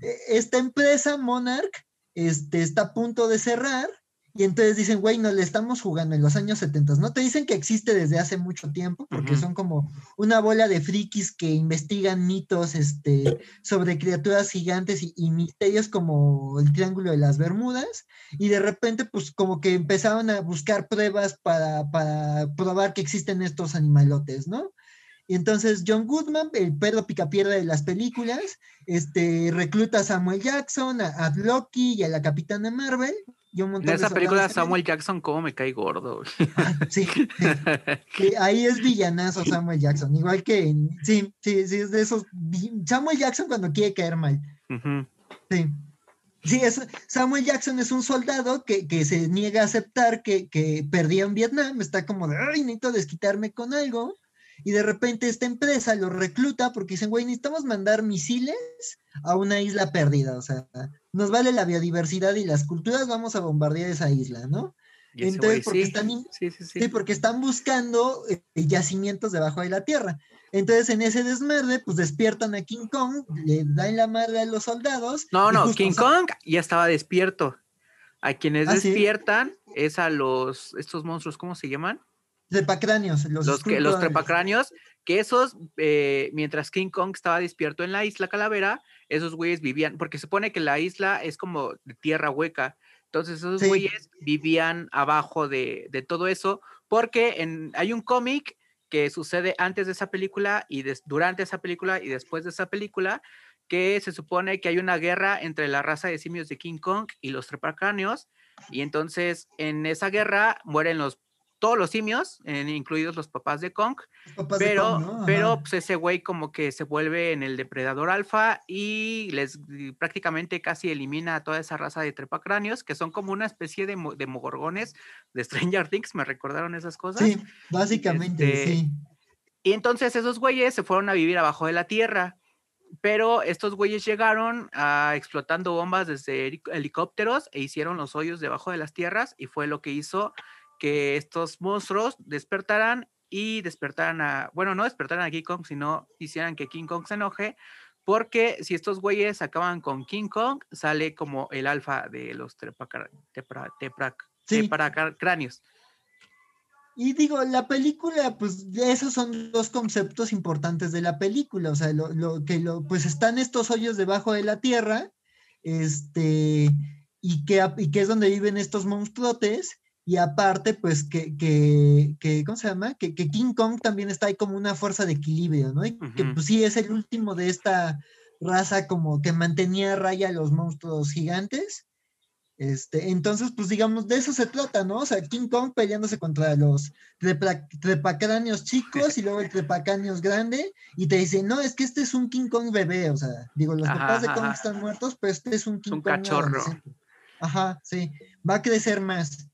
e, esta empresa, Monarch, este, está a punto de cerrar y entonces dicen, güey, no le estamos jugando en los años 70. No te dicen que existe desde hace mucho tiempo, porque son como una bola de frikis que investigan mitos este, sobre criaturas gigantes y, misterios como el Triángulo de las Bermudas. Y de repente, pues como que empezaron a buscar pruebas para, para probar que existen estos animalotes, ¿no? Y entonces John Goodman, el perro picapiedra de las películas, este, recluta a Samuel Jackson, a, a Loki y a la Capitana Marvel en esa película Samuel Jackson, ¿cómo me cae gordo? Ah, sí, ahí es villanazo Samuel Jackson, igual que sí, sí, sí, es de esos. Samuel Jackson cuando quiere caer mal. Sí. Sí, es, Samuel Jackson es un soldado que, se niega a aceptar que, que perdía en Vietnam, está como de, ay, necesito desquitarme con algo, y de repente esta empresa lo recluta porque dicen, güey, necesitamos mandar misiles a una isla perdida, o sea, nos vale la biodiversidad y las culturas, vamos a bombardear esa isla, ¿no? Entonces, porque, están, sí, porque están buscando eh, yacimientos debajo de la tierra. Entonces, en ese desmadre, pues despiertan a King Kong, le dan la madre a los soldados. No, no, King Kong ya estaba despierto. A quienes ¿Ah, despiertan es a los, estos monstruos, ¿cómo se llaman? Trepacráneos. Los, los, que, los trepacráneos, que esos, eh, mientras King Kong estaba despierto en la isla Calavera, esos güeyes vivían, porque se supone que la isla es como de tierra hueca, entonces esos güeyes vivían abajo de, todo eso, porque en, hay un cómic que sucede antes de esa película y durante esa película y después de esa película, que se supone que hay una guerra entre la raza de simios de King Kong y los trepacráneos, y entonces en esa guerra mueren los todos los simios, incluidos los papás de Kong, pero, pero pues, ese güey como que se vuelve en el depredador alfa y les prácticamente casi elimina a toda esa raza de trepacráneos, que son como una especie de, de mogorgones de Stranger Things, me recordaron esas cosas. Sí, básicamente, este, sí. Y entonces esos güeyes se fueron a vivir abajo de la tierra. pero estos güeyes llegaron a, explotando bombas desde heli- helicópteros e hicieron los hoyos debajo de las tierras y fue lo que hizo que estos monstruos despertaran y despertaran a, bueno, no despertaran a King Kong, sino hicieran que King Kong se enoje, porque si estos güeyes acaban con King Kong, sale como el alfa de los trepacara- tepra- tepra- Sí. teparacráneos. Y digo, la película, pues esos son dos conceptos importantes de la película, o sea, lo, lo que lo, pues están estos hoyos debajo de la tierra, este, y que, y que es donde viven estos monstruotes, y aparte, pues que, que, que ¿cómo se llama? Que, que King Kong también está ahí como una fuerza de equilibrio, ¿no? Y que pues sí es el último de esta raza como que mantenía a raya a los monstruos gigantes. Este, entonces, pues digamos, de eso se trata, ¿no? O sea, King Kong peleándose contra los trepa- trepacráneos chicos y luego el trepacráneos grande, y te dicen, no, es que este es un King Kong bebé, o sea, digo, los Ajá, papás de Kong ajá. están muertos, pero este es un King un Kong cachorro. adolescente. Ajá, sí, va a crecer más.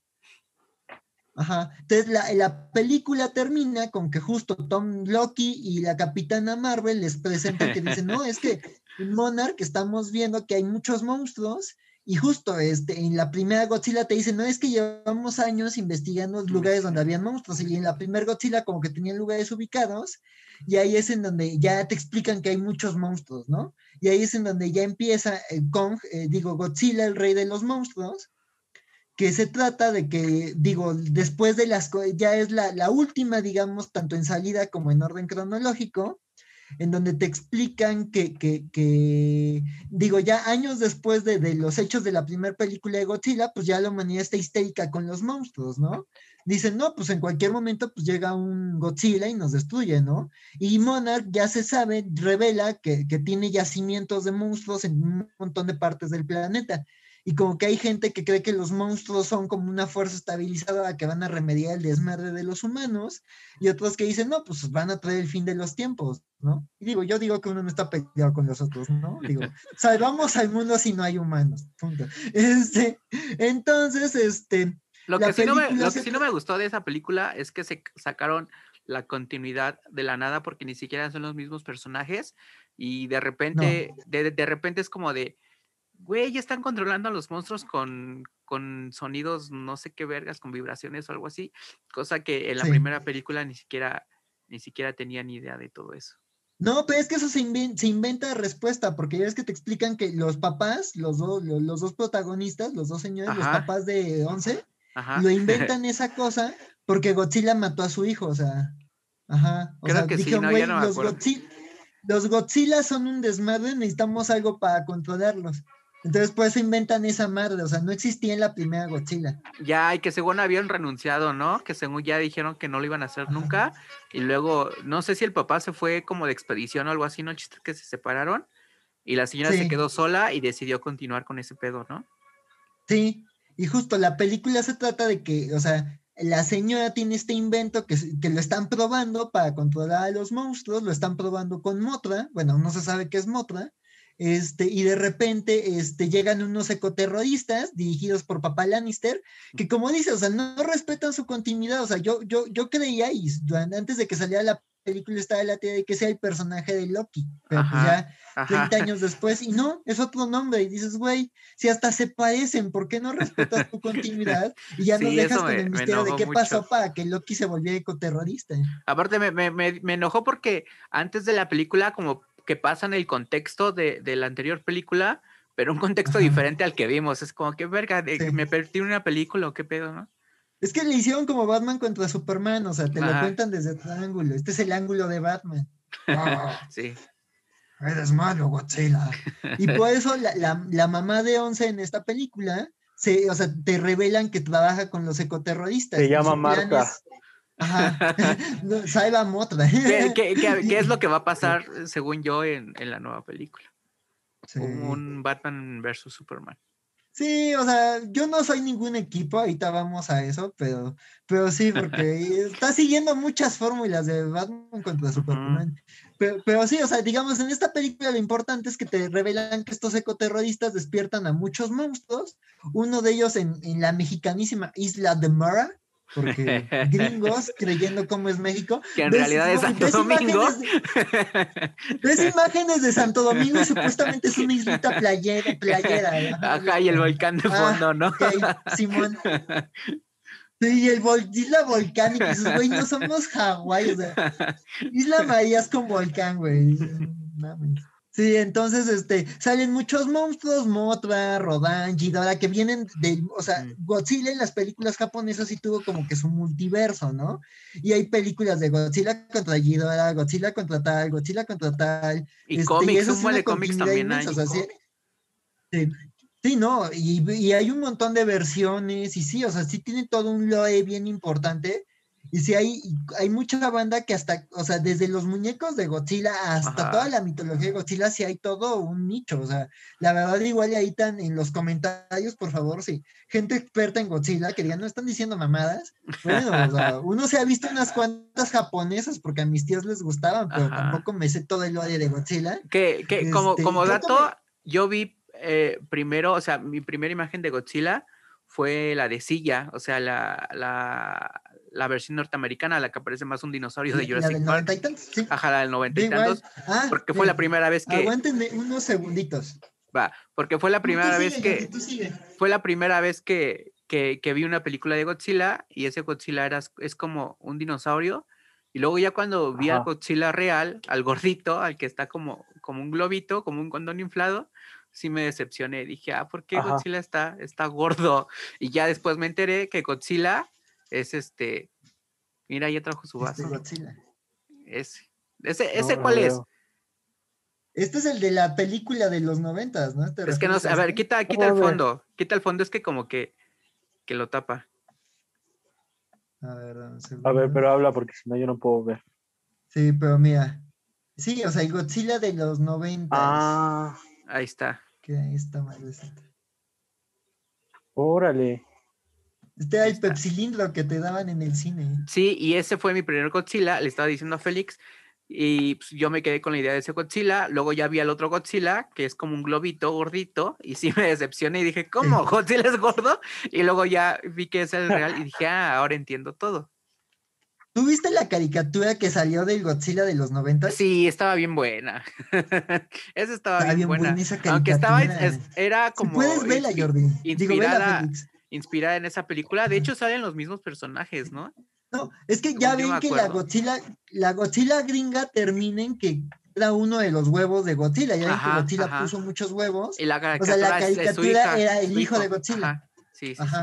Ajá, entonces la, la película termina con que justo Tom Loki y la Capitana Marvel les presentan que dicen, no, es que en Monarch estamos viendo que hay muchos monstruos y justo este, en la primera Godzilla te dicen, no, es que llevamos años investigando lugares donde habían monstruos y en la primera Godzilla como que tenían lugares ubicados y ahí es en donde ya te explican que hay muchos monstruos, ¿no? Y ahí es en donde ya empieza el Kong, eh, digo, Godzilla, el rey de los monstruos, que se trata de que, digo, después de las, ya es la, la última, digamos, tanto en salida como en orden cronológico, en donde te explican que, que, que, digo, ya años después de, de los hechos de la primera película de Godzilla, pues ya la humanidad está histérica con los monstruos, ¿no? Dicen, no, pues en cualquier momento pues llega un Godzilla y nos destruye, ¿no? Y Monarch ya se sabe, revela que, que tiene yacimientos de monstruos en un montón de partes del planeta. Y como que hay gente que cree que los monstruos son como una fuerza estabilizadora que van a remediar el desmadre de los humanos, y otros que dicen, no, pues van a traer el fin de los tiempos, ¿no? Y digo, yo digo que uno no está peleado con los otros, ¿no? Digo, salvamos al mundo si no hay humanos, punto. Este, entonces, este, Lo que, sí no me, lo que se sí no me gustó de esa película es que se sacaron la continuidad de la nada porque ni siquiera son los mismos personajes y de repente, de, de repente es como de, güey, ya están controlando a los monstruos con, con sonidos, no sé qué vergas, con vibraciones o algo así, cosa que en la Sí. primera película ni siquiera, ni siquiera tenía ni idea de todo eso. No, pero es que eso se, inven- se inventa respuesta, porque ya ves que te explican que los papás, los, dos los, los dos protagonistas, los dos señores, los papás de Once, Ajá. lo inventan esa cosa porque Godzilla mató a su hijo, o sea, ajá. O Creo sea, que sí, dijeron, no, "Güey, no me los, acuerdo". Godzi- los Godzilla son un desmadre, necesitamos algo para controlarlos. Entonces, por eso inventan esa madre, o sea, no existía en la primera Godzilla. Ya, y que según habían renunciado, ¿no? Que según ya dijeron que no lo iban a hacer Ajá. nunca. Y luego, no sé si el papá se fue como de expedición o algo así, ¿no? Chiste que se separaron. Y la señora se quedó sola y decidió continuar con ese pedo, ¿no? Sí, y justo la película se trata de que, o sea, la señora tiene este invento que, se- que lo están probando para controlar a los monstruos, lo están probando con Motra, bueno, no se sabe qué es Motra, este, y de repente este, llegan unos ecoterroristas dirigidos por Papá Lannister, que como dice, o sea, no respetan su continuidad, o sea, yo, yo, yo creía, y antes de que saliera la película estaba la teoría de que sea el personaje de Loki, pero pues ya Ajá. 30 años después, y no, es otro nombre, y dices, güey, si hasta se parecen, ¿por qué no respetas tu continuidad? Y ya nos Sí, dejas eso con me- el misterio de qué pasó para que Loki se volviera ecoterrorista. Aparte, me, me, me, me enojó porque antes de la película, como que pasan el contexto de, de la anterior película, pero un contexto Ajá. diferente al que vimos. Es como que, verga, de- Sí. me perdí una película o qué pedo, ¿no? Es que le hicieron como Batman contra Superman, o sea, te lo cuentan desde otro ángulo. Este es el ángulo de Batman. Ah, Sí. eres malo, Godzilla. Y por eso la, la- la mamá de Once en esta película, se, o sea, te revelan que trabaja con los ecoterroristas. Se llama Marta. es- Ajá. No, Saiba Motra. ¿Qué, qué- qué- qué es lo que va a pasar, según yo, en, en la nueva película? Sí. Un Batman versus Superman. Sí, o sea, yo no soy ningún equipo, ahorita vamos a eso, pero, pero sí, porque está siguiendo muchas fórmulas de Batman contra Superman. Pero, pero sí, o sea, digamos, en esta película lo importante es que te revelan que estos ecoterroristas despiertan a muchos monstruos, uno de ellos en, en la mexicanísima isla de Mara, porque gringos creyendo cómo es México. Que en ves- realidad es Santo Domingo. imágenes ves imágenes de Santo Domingo y supuestamente es una islita playera, playera. ajá. Ajá, y el volcán de Ah, fondo, ¿no? ok, Simón. Sí, y el vol- isla volcánica, y dices, güey, no somos Hawái, o sea, Isla María es con volcán, güey. Mames. Sí, entonces, este, salen muchos monstruos, Mothra, Rodan, Ghidorah, que vienen de, o sea. Godzilla en las películas japonesas sí tuvo como que su multiverso, ¿no? Y hay películas de Godzilla contra Ghidorah, Godzilla contra tal, Godzilla contra tal. Y este, cómics, un buen de cómics también hay. inmensa, o sea, sí, sí, sí, no, y, y hay un montón de versiones, y sí, o sea, sí tiene todo un lore bien importante, y sí hay, hay mucha banda que hasta, o sea, desde los muñecos de Godzilla hasta Ajá. toda la mitología de Godzilla, sí hay todo un nicho, o sea, la verdad igual ahí están en los comentarios, por favor, sí, gente experta en Godzilla que no están diciendo mamadas, bueno, o sea, uno se ha visto unas cuantas japonesas porque a mis tíos les gustaban, pero Ajá. tampoco me sé todo el lore de Godzilla. Que, que como, Este, como yo dato, también- yo vi eh, primero, o sea, mi primera imagen de Godzilla fue la de Silla, o sea, la, la, la versión norteamericana, la que aparece más un dinosaurio de La- la Jurassic del Park. 90 y sí. Ajá, la del noventa Yo y igual. tantos, Ah, porque fue la primera vez que, Aguántenme unos segunditos. va, porque fue la primera vez sigue, que, fue la primera vez que, que, que vi una película de Godzilla y ese Godzilla era, es como un dinosaurio. Y luego ya cuando vi al Ajá. Godzilla real, al gordito, al que está como, como un globito, como un condón inflado, sí me decepcioné. Dije, ah, ¿por qué Ajá. Godzilla está, está gordo? Y ya después me enteré que Godzilla es este... Mira, ya trajo su Este vaso. Godzilla. Ese. ¿Ese, ese no cuál es? Este es el de la película de los noventas, ¿no? ¿Te Es que no sé. A ver, este? quita, quita el fondo. Quita el fondo, es que como que, que lo tapa. A ver, A ver, pero habla porque si no yo no puedo ver. Sí, pero mira. Sí, o sea, el Godzilla de los noventas. Ah, Ahí está. Que ahí está madrecita. órale. Este el pepsilindro que te daban en el cine. Sí, y ese fue mi primer Godzilla, le estaba diciendo a Félix, y pues, yo me quedé con la idea de ese Godzilla, luego ya vi al otro Godzilla, que es como un globito gordito, y sí me decepcioné y dije, ¿cómo? ¿Godzilla es gordo? Y luego ya vi que es el real y dije, ah, ahora entiendo todo. ¿Tú viste la caricatura que salió del Godzilla de los noventas? Sí, estaba bien buena. Esa estaba Estaba bien, bien buena. buena esa Aunque estaba, es- era Si como... puedes verla, Jordi. Digo, vela, inspirada- Félix. Inspirada en esa película. De Ajá. hecho, salen los mismos personajes, ¿no? No, es que ya ven que la. Godzilla, la Godzilla gringa termina en que era uno de los huevos de Godzilla. Ya ven Ajá, que Godzilla ajá. puso muchos huevos. Y la O sea, caricatura, la es- es su caricatura hija, era el hijo de Godzilla. Ajá. Sí, sí, sí.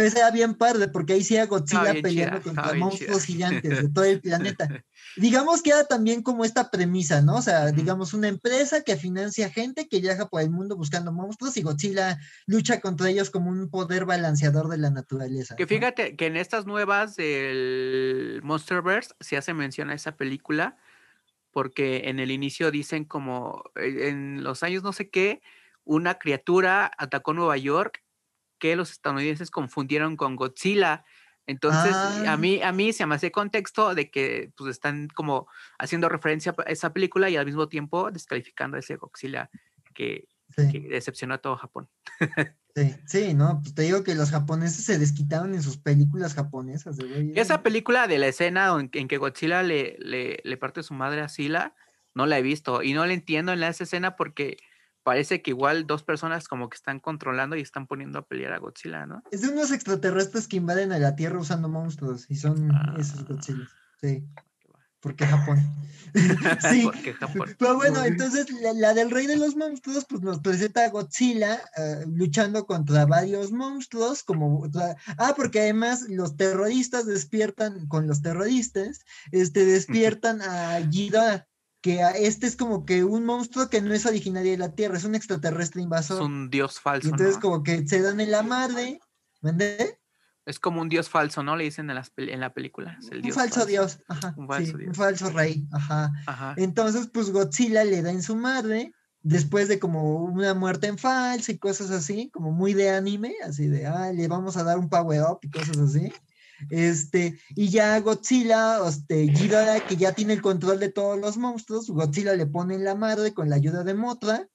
Pues era bien padre, porque ahí sí era Godzilla peleando chida, contra monstruos gigantes de todo el planeta. Digamos que era también como esta premisa, ¿no? O sea, digamos, una empresa que financia gente que viaja por el mundo buscando monstruos y Godzilla lucha contra ellos como un poder balanceador de la naturaleza. Que ¿no? fíjate que en estas nuevas del Monsterverse se hace mención a esa película porque en el inicio dicen como eh, en los años no sé qué, una criatura atacó Nueva York que los estadounidenses confundieron con Godzilla. Entonces, Ah. a mí a mí se me hace contexto de que pues están como haciendo referencia a esa película y al mismo tiempo descalificando a ese Godzilla que, Sí. que decepcionó a todo Japón. Sí, sí, no, pues te digo que los japoneses se desquitaron en sus películas japonesas, de. Esa eran- película de la escena en, en que Godzilla le, le, le parte su madre a Sila, no la he visto y no la entiendo en esa escena porque parece que igual dos personas como que están controlando y están poniendo a pelear a Godzilla, ¿no? Es de unos extraterrestres que invaden a la Tierra usando monstruos y son esos Ah. Godzilla. Sí, porque Japón. sí. Porque Japón. Pero bueno, entonces la, la del rey de los monstruos, pues nos presenta a Godzilla eh, luchando contra varios monstruos, como otra- ah, porque además los terroristas despiertan con los terroristas, este despiertan a Ghidorah, que este es como que un monstruo que no es originario de la Tierra, es un extraterrestre Es invasor. un dios Y falso, entonces ¿no? como que se dan en la madre, ¿mandé? Es como un dios falso, ¿no? Le dicen en, las en la película. Es el Un dios falso dios, ajá, Un falso sí, dios. un falso rey, ajá. Ajá. Entonces, pues Godzilla le da en su madre, después de como una muerte en falso y cosas así, como muy de anime, así de, ah, le vamos a dar un power up y cosas así. Este, y ya Godzilla, este, Ghidorah, que ya tiene el control de todos los monstruos, Godzilla le pone en la madre con la ayuda de Mothra,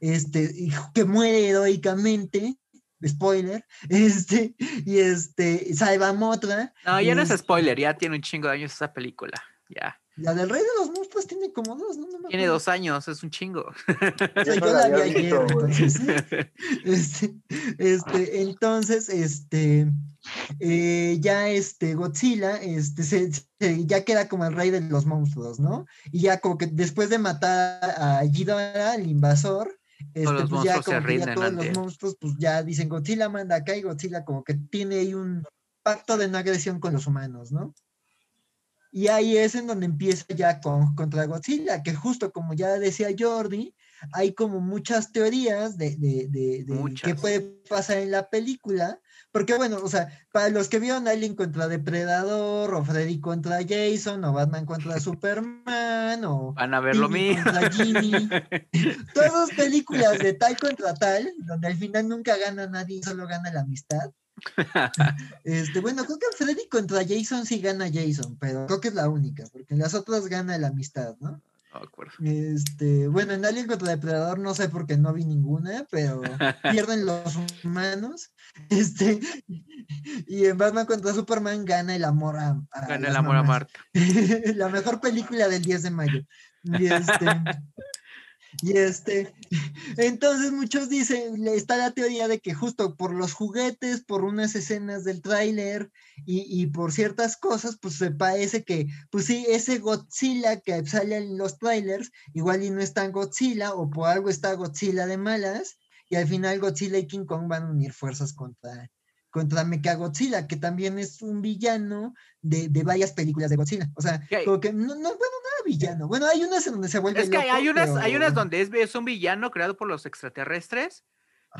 este, que muere heroicamente, spoiler, este, y este, Saiba Motra. No, ya no es spoiler, ya tiene un chingo de años esa película. Ya. La del Rey de los Monstruos tiene como dos, ¿no? No me Tiene dos años, es un chingo. O sea, Yo la vi había ayer, entonces. Este, este, entonces, este, eh, ya este Godzilla, este, se, se- ya queda como el rey de los monstruos, ¿no? Y ya como que después de matar a Ghidorah, el invasor, este, pues ya como que ya todos los monstruos, pues ya dicen Godzilla manda acá y Godzilla como que tiene ahí un pacto de no agresión con los humanos, ¿no? Y ahí es en donde empieza ya con, contra Godzilla, que justo como ya decía Jordi, hay como muchas teorías de, de, de, de qué puede pasar en la película, porque bueno, o sea, para los que vieron Alien contra Depredador, o Freddy contra Jason, o Batman contra Superman, o Van a ver lo Ginny, todas películas de tal contra tal, donde al final nunca gana nadie, solo gana la amistad. Este, bueno, creo que Freddy contra Jason sí gana Jason, pero creo que es la única, porque en las otras gana la amistad, ¿no? No me acuerdo. Este, bueno, en Alien contra Depredador no sé por qué no vi ninguna, pero pierden los humanos. Este, y en Batman contra Superman gana el amor a, a Gana el amor a. Marta. la mejor película del 10 de mayo. Y este, y este, entonces muchos dicen, está la teoría de que justo por los juguetes, por unas escenas del tráiler y, y por ciertas cosas, pues se parece que, pues sí, ese Godzilla que sale en los trailers, igual y no es tan Godzilla, o por algo está Godzilla de malas, y al final Godzilla y King Kong van a unir fuerzas contra, contra Mechagodzilla, que también es un villano de, de varias películas de Godzilla. O sea, hay- como que, no, no, bueno, no era villano. Bueno, hay unas en donde se vuelve Es que hay- loco, hay unas, hay pero- unas donde es, es un villano creado por los extraterrestres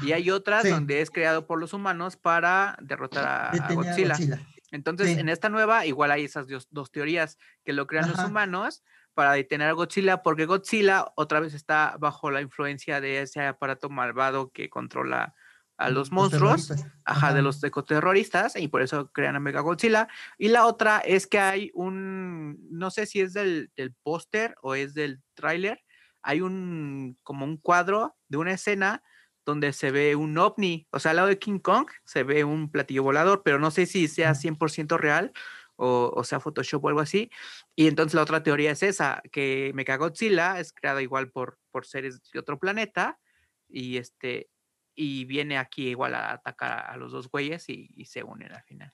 y hay otras Sí. donde es creado por los humanos para derrotar a, a Godzilla. Godzilla. Entonces, Sí. en esta nueva, igual hay esas dos, dos teorías que lo crean los Ajá. humanos para detener a Godzilla, porque Godzilla otra vez está bajo la influencia de ese aparato malvado que controla a los monstruos, ajá, de los ecoterroristas, y por eso crean a Mega Godzilla. Y la otra es que hay un, no sé si es del, del póster o es del tráiler, hay un, como un cuadro de una escena donde se ve un ovni, o sea, al lado de King Kong se ve un platillo volador, pero no sé si sea 100% real o, o sea Photoshop o algo así. Y entonces la otra teoría es esa, que Mechagodzilla es creado igual por, por seres de otro planeta y este y viene aquí igual a atacar a los dos güeyes y, y se unen al final.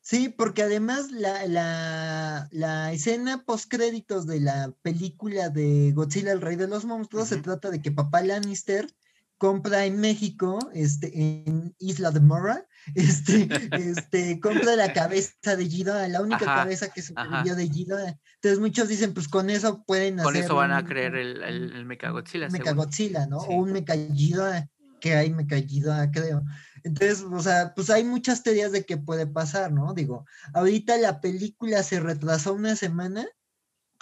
Sí, porque además la, la, la escena post créditos de la película de Godzilla, el rey de los monstruos, se Ujú. trata de que papá Lannister compra en México, este, en Isla de Mora, este, este, compra la cabeza de Ghidorah, la única Ajá, cabeza que ajá. sobrevivió de Ghidorah. Entonces muchos dicen, pues con eso pueden Con hacer eso van a un- creer un- el, el, el Mechagodzilla. Mechagodzilla, ¿no? Sí. O un Mechaghidorah, que hay Mechaghidorah, creo. Entonces, o sea, pues hay muchas teorías de qué puede pasar, ¿no? Digo, ahorita la película se retrasó una semana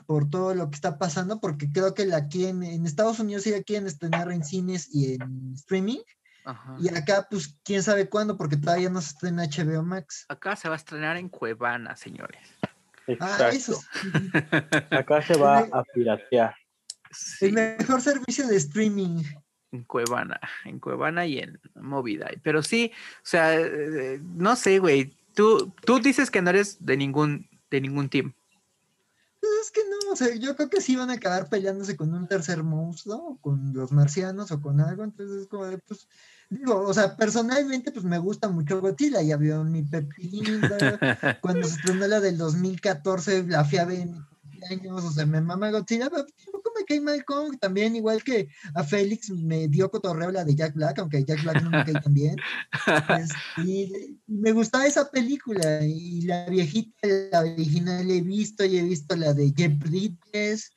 por todo lo que está pasando, porque creo que la quieren, en Estados Unidos sí la quieren estrenar en cines y en streaming, Ajá. y acá, pues, quién sabe cuándo, porque todavía no se estrena HBO Max. Acá se va a estrenar en Cuevana, señores. Ah, Exacto. eso sí, Acá se va a piratear. Sí, el mejor servicio de streaming. En Cuevana, en Cuevana y en Movida. Pero sí, o sea, eh, no sé, güey. Tú, tú dices que no eres de ningún, de ningún team. Pues es que no, o sea, yo creo que sí van a acabar peleándose con un tercer monstruo, o con los marcianos o con algo, entonces es como de, pues, digo, o sea, personalmente pues me gusta mucho Godzilla, ya vio mi Pepilinda, cuando se estrenó la del 2014 la fui a ver en mi cumpleaños, o sea, me mama Godzilla, pero tampoco me cae mal Kong, también igual que a Félix me dio cotorreo la de Jack Black, aunque Jack Black no me cae tan bien, Este, y me gustaba esa película y la viejita, la original he visto y he visto la de Jeff Bridges.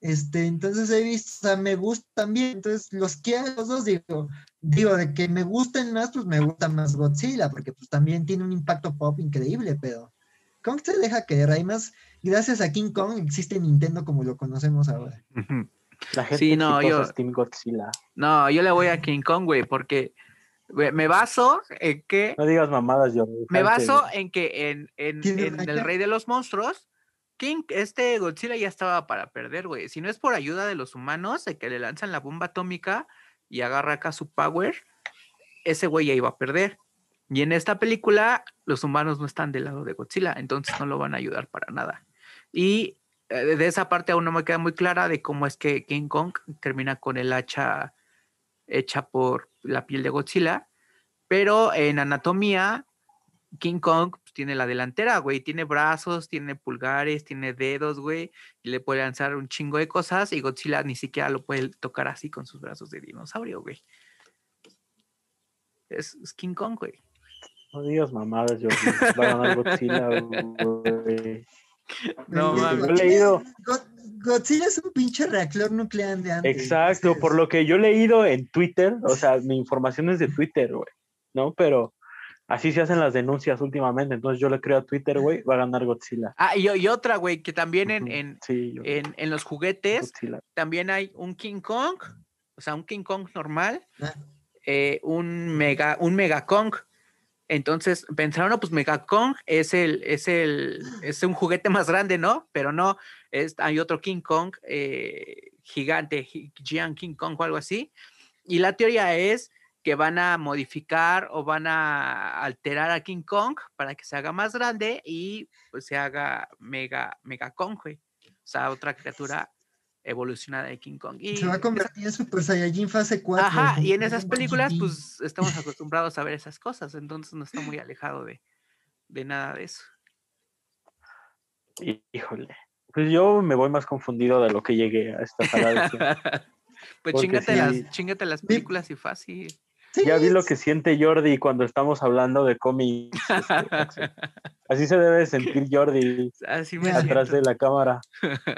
Este, entonces he visto, o sea, me gusta también. Entonces, los quiero a los dos, digo, digo, de que me gusten más, pues me gusta más Godzilla, porque pues también tiene un impacto pop increíble, pero Kong se deja querer. Además, gracias a King Kong existe Nintendo como lo conocemos ahora. La gente Sí, no, yo- es Team Godzilla. No, yo le voy a King Kong, güey, porque me baso en que No digas mamadas, yo. me baso en que en, en, ¿Tiene en el Rey de los Monstruos, King, este Godzilla ya estaba para perder, güey. Si no es por ayuda de los humanos, de que le lanzan la bomba atómica y agarra acá su power, ese güey ya iba a perder. Y en esta película, los humanos no están del lado de Godzilla, entonces no lo van a ayudar para nada. Y eh, de esa parte aún no me queda muy clara de cómo es que King Kong termina con el hacha hecha por la piel de Godzilla, pero en anatomía, King Kong pues, tiene la delantera, güey, tiene brazos, tiene pulgares, tiene dedos, güey, y le puede lanzar un chingo de cosas y Godzilla ni siquiera lo puede tocar así con sus brazos de dinosaurio, güey. Es, King Kong, güey. No digas mamadas, yo Va a ganar Godzilla, güey. No mames. He leído. Godzilla es un pinche reactor nuclear de antes. Exacto, por lo que yo he leído en Twitter, o sea, mi información es de Twitter, güey, ¿no? Pero así se hacen las denuncias últimamente, entonces yo le creo a Twitter, güey, va a ganar Godzilla. Ah, y, y otra, güey, que también en, en, sí, yo- en, en los juguetes Godzilla. también hay un King Kong, o sea, un King Kong normal, Ah. eh, un mega, un Mega Kong. Entonces pensaron, no, pues Mega Kong es el, es el, es un juguete más grande, ¿no? Pero no, es, hay otro King Kong eh, gigante, Gi- Giant King Kong o algo así. Y la teoría es que van a modificar o van a alterar a King Kong para que se haga más grande y pues se haga Mega, Mega Kong, güey. O sea, otra criatura evolucionada de King Kong. Y Se va a esa- convertir en Super Saiyajin fase 4. Ajá, y en esas películas, pues estamos acostumbrados a ver esas cosas, entonces no está muy alejado de, de nada de eso. Hí- Híjole. Pues yo me voy más confundido de lo que llegué a esta sala de cine. pues chingate, sí. las, chingate las películas y fácil. Sí, Ya vi lo que siente Jordi cuando estamos hablando de cómics. este. Así se debe sentir Jordi Así me Ya. atrás siento. de la cámara.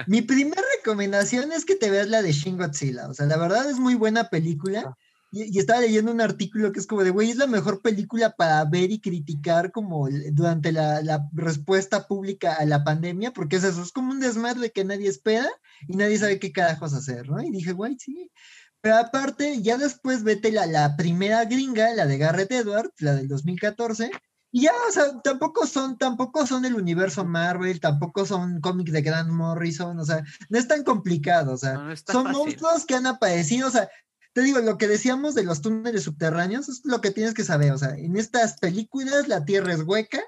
Mi primera recomendación es que te veas la de Shin Godzilla. O sea, la verdad es muy buena película. Y, y estaba leyendo un artículo que es como de, güey, es la mejor película para ver y criticar como durante la, la respuesta pública a la pandemia, porque es eso, es como un desmadre que nadie espera y nadie sabe qué carajos hacer, ¿no? Y dije, güey, sí. Pero aparte, ya después vete la, la primera gringa, la de Garrett Edwards, la del 2014, y ya, o sea, tampoco son, tampoco son el universo Marvel, tampoco son cómics de Grant Morrison, o sea, no es tan complicado, o sea, No, son fácil. monstruos que han aparecido, o sea, te digo, lo que decíamos de los túneles subterráneos es lo que tienes que saber, o sea, en estas películas la Tierra es hueca,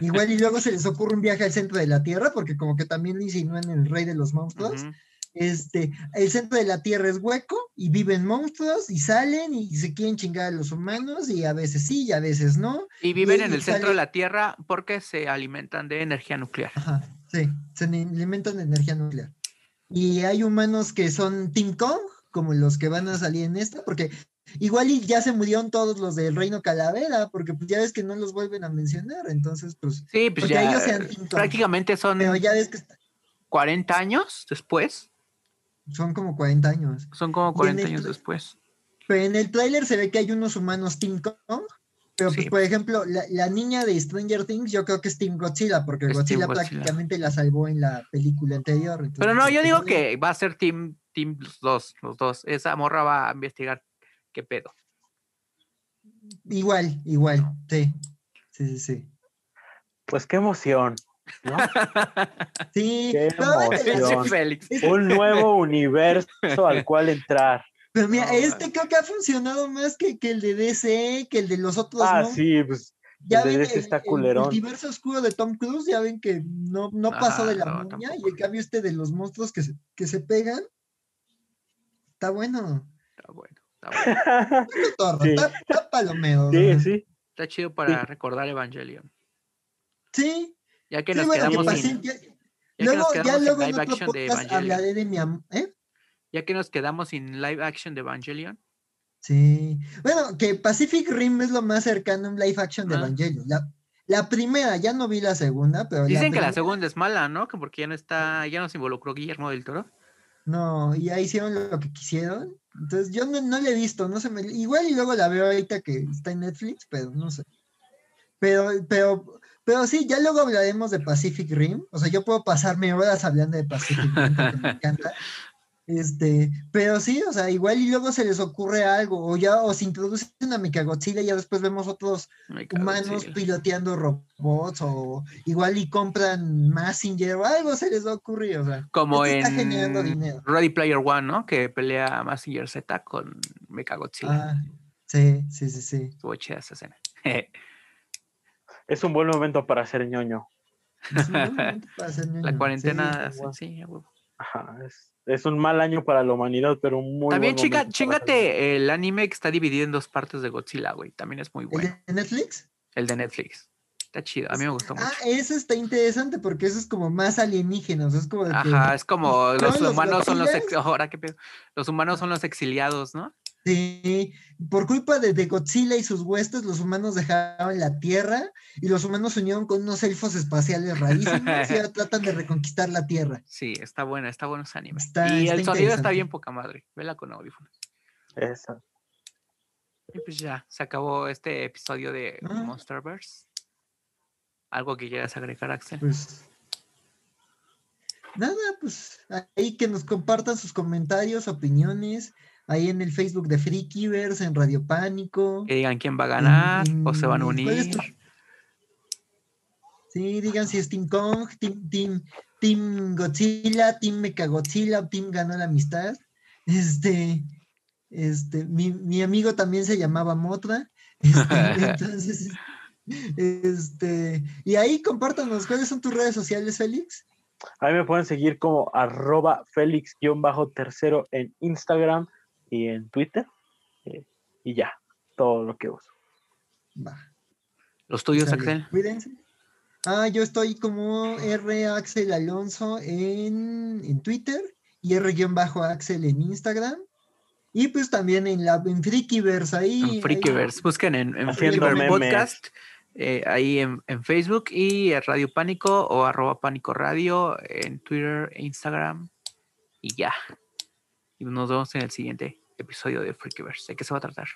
igual y luego se les ocurre un viaje al centro de la Tierra, porque como que también insinúan el rey de los monstruos. Este, el centro de la Tierra es hueco y viven monstruos y salen y se quieren chingar a los humanos y a veces sí y a veces no. Y viven y en el centro sale- de la Tierra porque se alimentan de energía nuclear. Ajá, sí, se alimentan de energía nuclear. Y hay humanos que son Team Kong, como los que van a salir en esta, porque igual y ya se murieron todos los del Reino Calavera, porque pues ya ves que no los vuelven a mencionar, entonces pues, Sí, pues ya ellos sean Team Kong. prácticamente son pero ya ves que está- 40 años después. Son como 40 años. Son como Y en 40 el años después. Pero en el tráiler se ve que hay unos humanos Team Kong, pero pues, por ejemplo, la, la niña de Stranger Things yo creo que es Team Godzilla, porque Godzilla, Godzilla. prácticamente la salvó en la película anterior. Pero no, yo digo que va a ser Team, team los dos, los dos. Esa morra va a investigar qué pedo. Igual, igual, sí. Sí, sí, sí. Pues qué emoción, ¿no? Sí, Qué emoción. Félix. Un nuevo universo al cual entrar. pero mira, No, este man. creo que ha funcionado más que, que el de DC, que el de los otros. Ah, ¿no? sí, pues Ya el de ven DC el, está el cullerón. multiverso oscuro de Tom Cruise, ya ven que no, no pasó de la Ah, no, momia, y en cambio este de los monstruos que se, que se pegan, está bueno. Está bueno, está bueno. Está Sí. está, está palomero. sí, ¿no? sí. Está chido para recordar Evangelion. Sí, Ya que sí, nos bueno, quedamos sin, ya- ya que nos ya quedamos luego en live action de Evangelion. hablaré de mi am- ¿eh? Ya que nos quedamos sin live action de Evangelion. Sí. Bueno, que Pacific Rim es lo más cercano a un live action de Ah. Evangelion. La, la primera, ya no vi la segunda, pero Dicen que la segunda es mala, ¿no? Que porque ya no está, ya no se involucró Guillermo del Toro. No, y ya hicieron lo que quisieron. Entonces yo no, no la he visto, no se me. Igual y luego la veo ahorita que está en Netflix, pero no sé. Pero, pero, pero sí, ya luego hablaremos de Pacific Rim. O sea, yo puedo pasarme horas hablando de Pacific Rim porque me encanta. Este, pero sí, o sea, igual y luego se les ocurre algo, o ya, o se introducen a Mechagodzilla y ya después vemos otros humanos piloteando robots, o igual y compran Massinger, o algo se les va a ocurrir, o sea. Como esto está generando en dinero. Ready Player One, ¿no? Que pelea Massinger Z con Mechagodzilla. Ah, Sí, sí, sí, sí. Estuvo chida esa escena. Es un buen momento para ser ñoño. Es un buen momento para hacer ñoño. La cuarentena, sí, sí. Ajá, es, es un mal año para la humanidad, pero muy También buen chica, ser chingate el anime que está dividido en dos partes de Godzilla, güey. También es muy ¿El bueno. de Netflix? El de Netflix. Está chido, a mí me gustó mucho. Ah, ese está interesante porque eso es como más sea, es como de que- Ajá, es como los los humanos son los ex- ahora qué pedo. Los humanos son los exiliados, ¿no? Sí, por culpa de, de Godzilla y sus huestes, los humanos dejaron la Tierra y los humanos se unieron con unos elfos espaciales rarísimos y ahora tratan de reconquistar la Tierra. Sí, está buena, está bueno ese anime. Está- y el sonido está bien poca madre. Vela con audífonos. Esa. Y pues ya, se acabó este episodio de Ah. Monsterverse. ¿Algo que quieras agregar, Axel? Pues nada, pues ahí que nos compartan sus comentarios, opiniones, ahí en el Facebook de Freakyverse, en Radio Pánico. Que digan quién va a ganar en- o se van a en- ¿cuál es unir. Sí, digan si es Team Kong, Team, Team, Team Godzilla, Team Mechagodzilla, Team ganó la amistad. Este, este, mi, mi amigo también se llamaba Motra. Este, entonces, este, y ahí compártanos, ¿cuáles son tus redes sociales, Félix? A mí me pueden seguir como arroba Félix-tercero en Instagram y en Twitter. eh, y ya, todo lo que uso. Va. Los tuyos, Sale. Axel. Cuídense. Ah, yo estoy como R Axel Alonso en, en Twitter y R-Axel en Instagram. Y pues también en la en Freakyverse ahí. En ahí- Freakyverse. Busquen en, en. Podcast. eh, ahí en, en Facebook y Radio Pánico o arroba Pánico Radio en Twitter e Instagram. Y ya. Y nos vemos en el siguiente episodio de Freakyverse. ¿De qué se va a tratar?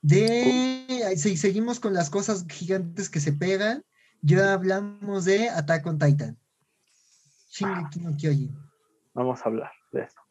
De, ahí si seguimos con las cosas gigantes que se pegan, ya hablamos de Attack on Titan. Shingeki no Kyojin. Vamos a hablar de eso.